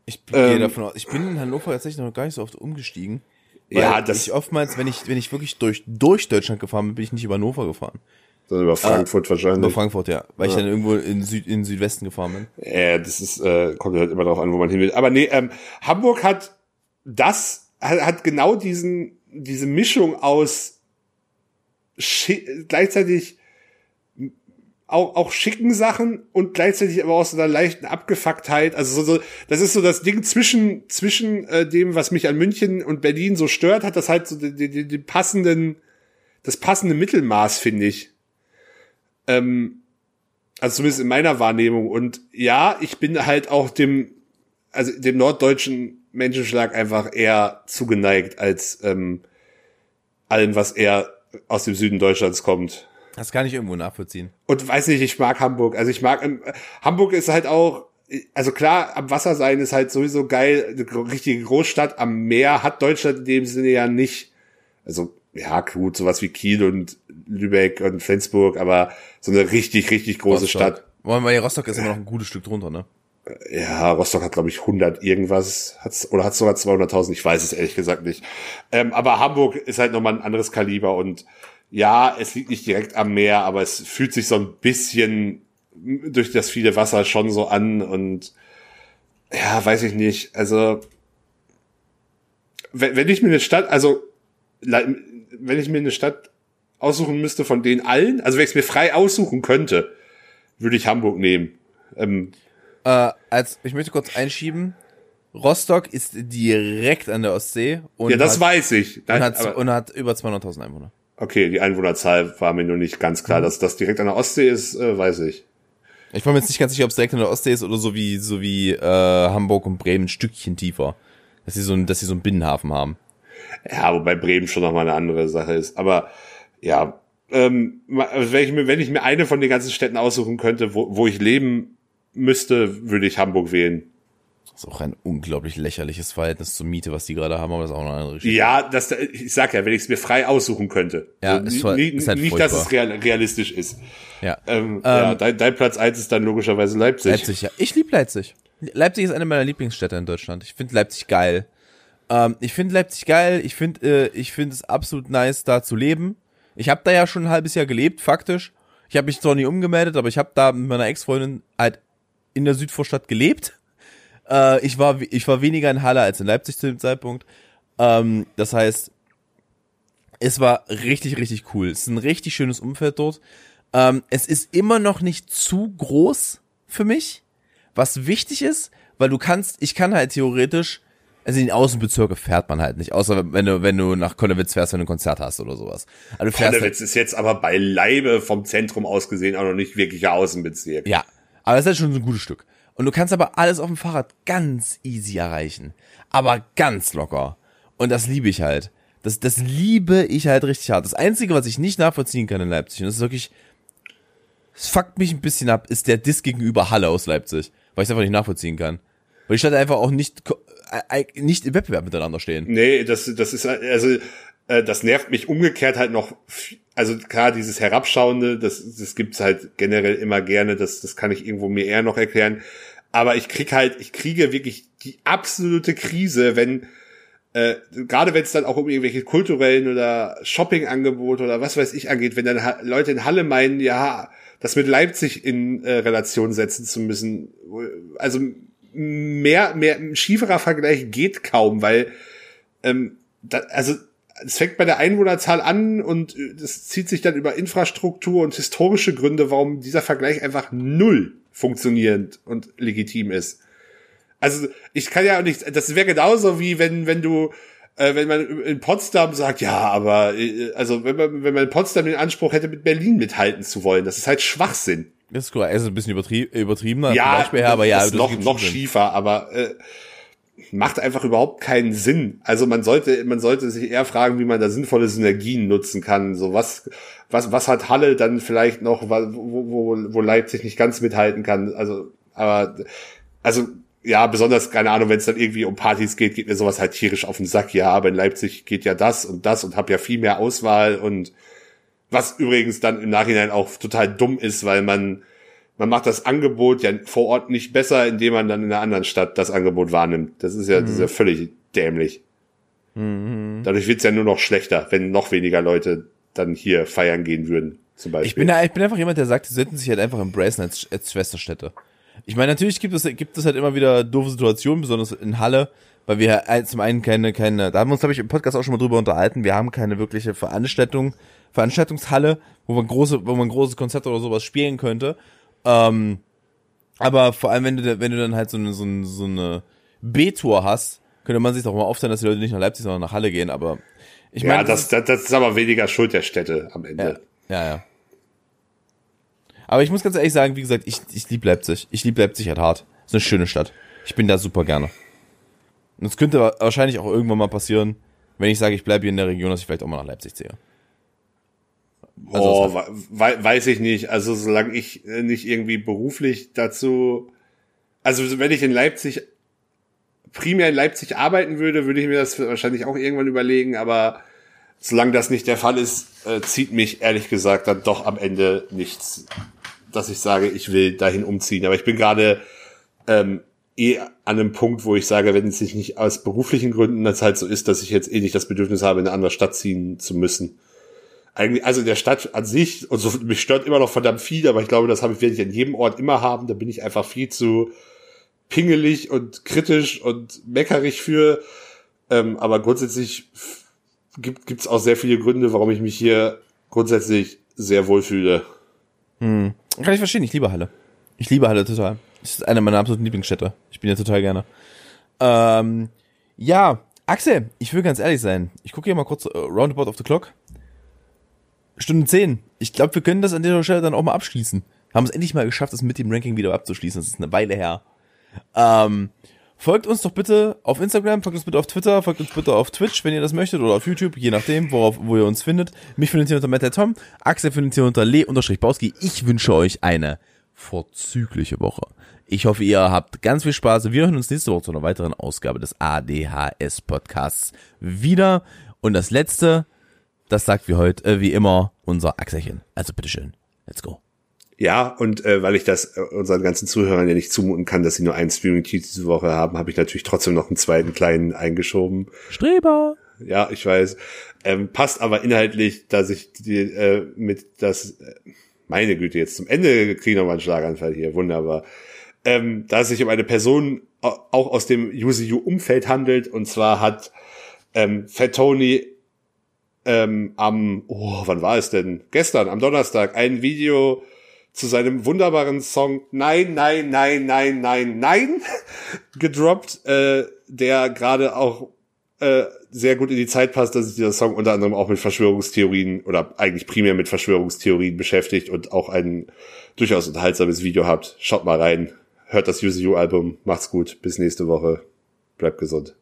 ich gehe ähm, davon aus, ich bin in Hannover tatsächlich noch gar nicht so oft umgestiegen. ja, das ich oftmals, wenn ich, wenn ich wirklich durch, durch Deutschland gefahren bin, bin ich nicht über Hannover gefahren. Sondern über Frankfurt äh, wahrscheinlich. Über Frankfurt, ja. Weil ja. ich dann irgendwo in, Süd, in Südwesten gefahren bin. Ja, das ist, äh, kommt halt immer darauf an, wo man hin will. Aber nee, ähm, Hamburg hat das, hat, hat genau diesen, diese Mischung aus gleichzeitig auch, auch schicken Sachen und gleichzeitig aber auch so einer leichten Abgefucktheit. Also so, so, das ist so das Ding zwischen, zwischen äh, dem, was mich an München und Berlin so stört, hat das halt so die, die, die passenden, das passende Mittelmaß, finde ich. Ähm, also zumindest in meiner Wahrnehmung. Und ja, ich bin halt auch dem, also dem norddeutschen Menschenschlag einfach eher zugeneigt als ähm, allem, was eher aus dem Süden Deutschlands kommt. Das kann ich irgendwo nachvollziehen. Und weiß nicht, ich mag Hamburg. Also ich mag, ähm, Hamburg ist halt auch, also klar, am Wasser sein ist halt sowieso geil. Eine richtige Großstadt am Meer hat Deutschland in dem Sinne ja nicht. Also, ja, gut, sowas wie Kiel und Lübeck und Flensburg, aber so eine richtig, richtig große Rostock. Stadt. Weil Rostock ist immer noch ein gutes Stück drunter, ne? Ja, Rostock hat, glaube ich, 100 irgendwas, hat's, oder hat sogar 200.000, ich weiß es ehrlich gesagt nicht. Ähm, aber Hamburg ist halt nochmal ein anderes Kaliber und ja, es liegt nicht direkt am Meer, aber es fühlt sich so ein bisschen durch das viele Wasser schon so an und ja, weiß ich nicht. Also, wenn, wenn ich mir eine Stadt, also, wenn ich mir eine Stadt aussuchen müsste von den allen, also wenn ich es mir frei aussuchen könnte, würde ich Hamburg nehmen. Ähm, äh, als, ich möchte kurz einschieben, Rostock ist direkt an der Ostsee. Und ja, das hat, weiß ich. Und hat, und hat über 200.000 Einwohner. Okay, die Einwohnerzahl war mir nur nicht ganz klar. Mhm. Dass das direkt an der Ostsee ist, äh, weiß ich. Ich war mir jetzt nicht ganz sicher, ob es direkt an der Ostsee ist oder so wie, so wie äh, Hamburg und Bremen ein Stückchen tiefer. Dass sie so, ein, dass sie so einen Binnenhafen haben. Ja, wobei Bremen schon nochmal eine andere Sache ist. Aber ja, ähm, wenn, ich mir, wenn ich mir eine von den ganzen Städten aussuchen könnte, wo, wo ich leben müsste, würde ich Hamburg wählen. Das ist auch ein unglaublich lächerliches Verhältnis zur Miete, was die gerade haben, aber das ist auch eine andere Geschichte. Ja, das, ich sag ja, wenn ich es mir frei aussuchen könnte. Ja, also, ist, voll, ist halt nicht, dass es real, realistisch ist. Ja. Ähm, ähm, ja dein, dein Platz eins ist dann logischerweise Leipzig. Leipzig, ja. Ich liebe Leipzig. Leipzig ist eine meiner Lieblingsstädte in Deutschland. Ich finde Leipzig geil. Ähm, ich finde Leipzig geil. Ich finde, äh, ich finde es absolut nice, da zu leben. Ich habe da ja schon ein halbes Jahr gelebt, faktisch. Ich habe mich zwar nie umgemeldet, aber ich habe da mit meiner Ex-Freundin halt in der Südvorstadt gelebt. Äh, ich war ich war weniger in Halle als in Leipzig zu dem Zeitpunkt. Ähm, das heißt, es war richtig richtig cool. Es ist ein richtig schönes Umfeld dort. Ähm, es ist immer noch nicht zu groß für mich, was wichtig ist, weil du kannst, ich kann halt theoretisch, also in die Außenbezirke fährt man halt nicht, außer wenn du, wenn du nach Konnewitz fährst, wenn du ein Konzert hast oder sowas. Also Konnewitz halt, ist jetzt aber beileibe vom Zentrum aus gesehen auch noch nicht wirklicher Außenbezirk. Ja, aber es ist halt schon so ein gutes Stück. Und du kannst aber alles auf dem Fahrrad ganz easy erreichen. Aber ganz locker. Und das liebe ich halt. Das, das liebe ich halt richtig hart. Das Einzige, was ich nicht nachvollziehen kann in Leipzig, und das ist wirklich, es fuckt mich ein bisschen ab, ist der Diss gegenüber Halle aus Leipzig. Weil ich es einfach nicht nachvollziehen kann. Weil die Stadt einfach auch nicht, äh, äh, nicht im Wettbewerb miteinander stehen. Nee, das, das ist, also, äh, das nervt mich umgekehrt halt noch, also klar, dieses Herabschauende, das, das gibt's halt generell immer gerne, das, das kann ich irgendwo mir eher noch erklären. Aber ich krieg halt, ich kriege wirklich die absolute Krise, wenn, äh, gerade wenn es dann auch um irgendwelche kulturellen oder Shoppingangebote oder was weiß ich angeht, wenn dann Leute in Halle meinen, ja, das mit Leipzig in äh, Relation setzen zu müssen. Also mehr, mehr, ein schieferer Vergleich geht kaum, weil ähm, da, also es fängt bei der Einwohnerzahl an und das zieht sich dann über Infrastruktur und historische Gründe, warum dieser Vergleich einfach null funktionierend und legitim ist. Also ich kann ja nicht, das wäre genauso wie wenn, wenn du, äh, wenn man in Potsdam sagt, ja, aber äh, also wenn man, wenn man in Potsdam den Anspruch hätte, mit Berlin mithalten zu wollen, das ist halt Schwachsinn. Das ist. Also ein bisschen übertrieben, übertriebener ja, Beispiel her, aber ja, ist noch, noch schiefer, aber äh, macht einfach überhaupt keinen Sinn. Also man sollte, man sollte sich eher fragen, wie man da sinnvolle Synergien nutzen kann. So was, was, was hat Halle dann vielleicht noch, wo, wo, wo Leipzig nicht ganz mithalten kann. Also, aber, also ja, besonders, keine Ahnung, wenn es dann irgendwie um Partys geht, geht mir sowas halt tierisch auf den Sack. Ja, aber in Leipzig geht ja das und das und hab ja viel mehr Auswahl und was übrigens dann im Nachhinein auch total dumm ist, weil man, man macht das Angebot ja vor Ort nicht besser, indem man dann in einer anderen Stadt das Angebot wahrnimmt. Das ist ja, mhm. das ist ja mhm. völlig dämlich. Mhm. Dadurch wird's ja nur noch schlechter, wenn noch weniger Leute dann hier feiern gehen würden, zum Beispiel. Ich bin, ich bin einfach jemand, der sagt, sie sollten sich halt einfach embracen als, als Schwesterstädte. Ich meine, natürlich gibt es, gibt es halt immer wieder doofe Situationen, besonders in Halle, weil wir zum einen keine, keine, da haben wir uns, glaube ich, im Podcast auch schon mal drüber unterhalten, wir haben keine wirkliche Veranstaltung, Veranstaltungshalle, wo man große, wo man großes Konzert oder sowas spielen könnte. Ähm, aber vor allem, wenn du, wenn du dann halt so eine, so eine, so eine B-Tour hast, könnte man sich doch mal aufteilen, dass die Leute nicht nach Leipzig, sondern nach Halle gehen, aber ich meine. Ja, das, das, das ist aber weniger Schuld der Städte am Ende. Ja, ja. ja. Aber ich muss ganz ehrlich sagen, wie gesagt, ich, ich liebe Leipzig. Ich liebe Leipzig halt hart. ist eine schöne Stadt. Ich bin da super gerne. Und es könnte wahrscheinlich auch irgendwann mal passieren, wenn ich sage, ich bleibe hier in der Region, dass ich vielleicht auch mal nach Leipzig ziehe. Also oh, we weiß ich nicht. Also solange ich äh, nicht irgendwie beruflich dazu, also wenn ich in Leipzig primär in Leipzig arbeiten würde, würde ich mir das wahrscheinlich auch irgendwann überlegen. Aber solange das nicht der Fall ist, äh, zieht mich ehrlich gesagt dann doch am Ende nichts dass ich sage, ich will dahin umziehen. Aber ich bin gerade ähm, eh an einem Punkt, wo ich sage, wenn es sich nicht aus beruflichen Gründen das halt so ist, dass ich jetzt eh nicht das Bedürfnis habe, in eine andere Stadt ziehen zu müssen. Eigentlich, also der Stadt an sich, und so, mich stört immer noch verdammt viel, aber ich glaube, das habe ich, werde ich an jedem Ort immer haben. Da bin ich einfach viel zu pingelig und kritisch und meckerig für. Ähm, aber grundsätzlich gibt es auch sehr viele Gründe, warum ich mich hier grundsätzlich sehr wohlfühle. Hm. Kann ich verstehen, ich liebe Halle. Ich liebe Halle total. Das ist eine meiner absoluten Lieblingsstädte. Ich bin ja total gerne. Ähm, ja, Axel, ich will ganz ehrlich sein. Ich gucke hier mal kurz uh, Roundabout of the Clock. Stunde 10. Ich glaube, wir können das an dieser Stelle dann auch mal abschließen. Haben es endlich mal geschafft, das mit dem Ranking wieder abzuschließen. Das ist eine Weile her. Ähm, folgt uns doch bitte auf Instagram, folgt uns bitte auf Twitter, folgt uns bitte auf Twitch, wenn ihr das möchtet, oder auf YouTube, je nachdem, worauf, wo ihr uns findet. Mich findet ihr unter Matt Tom, Axel findet ihr unter le-bauski. Ich wünsche euch eine vorzügliche Woche. Ich hoffe, ihr habt ganz viel Spaß. Wir hören uns nächste Woche zu einer weiteren Ausgabe des ADHS Podcasts wieder. Und das letzte, das sagt wie heute, äh, wie immer, unser Axelchen. Also bitteschön. Let's go. Ja, und äh, weil ich das äh, unseren ganzen Zuhörern ja nicht zumuten kann, dass sie nur einen Streaming-Titel diese Woche haben, habe ich natürlich trotzdem noch einen zweiten kleinen eingeschoben. Streber! Ja, ich weiß. Ähm, passt aber inhaltlich, dass ich die, äh, mit das, äh, meine Güte, jetzt zum Ende kriege ich nochmal einen Schlaganfall hier, wunderbar. Ähm, da es sich um eine Person auch aus dem UCU-Umfeld handelt, und zwar hat ähm, Fat Tony ähm, am, oh, wann war es denn? Gestern, am Donnerstag, ein Video zu seinem wunderbaren Song Nein, Nein, Nein, Nein, Nein, Nein *laughs* gedroppt, äh, der gerade auch äh, sehr gut in die Zeit passt, dass sich dieser Song unter anderem auch mit Verschwörungstheorien oder eigentlich primär mit Verschwörungstheorien beschäftigt und auch ein durchaus unterhaltsames Video habt. Schaut mal rein, hört das Use You Album, macht's gut, bis nächste Woche, bleibt gesund.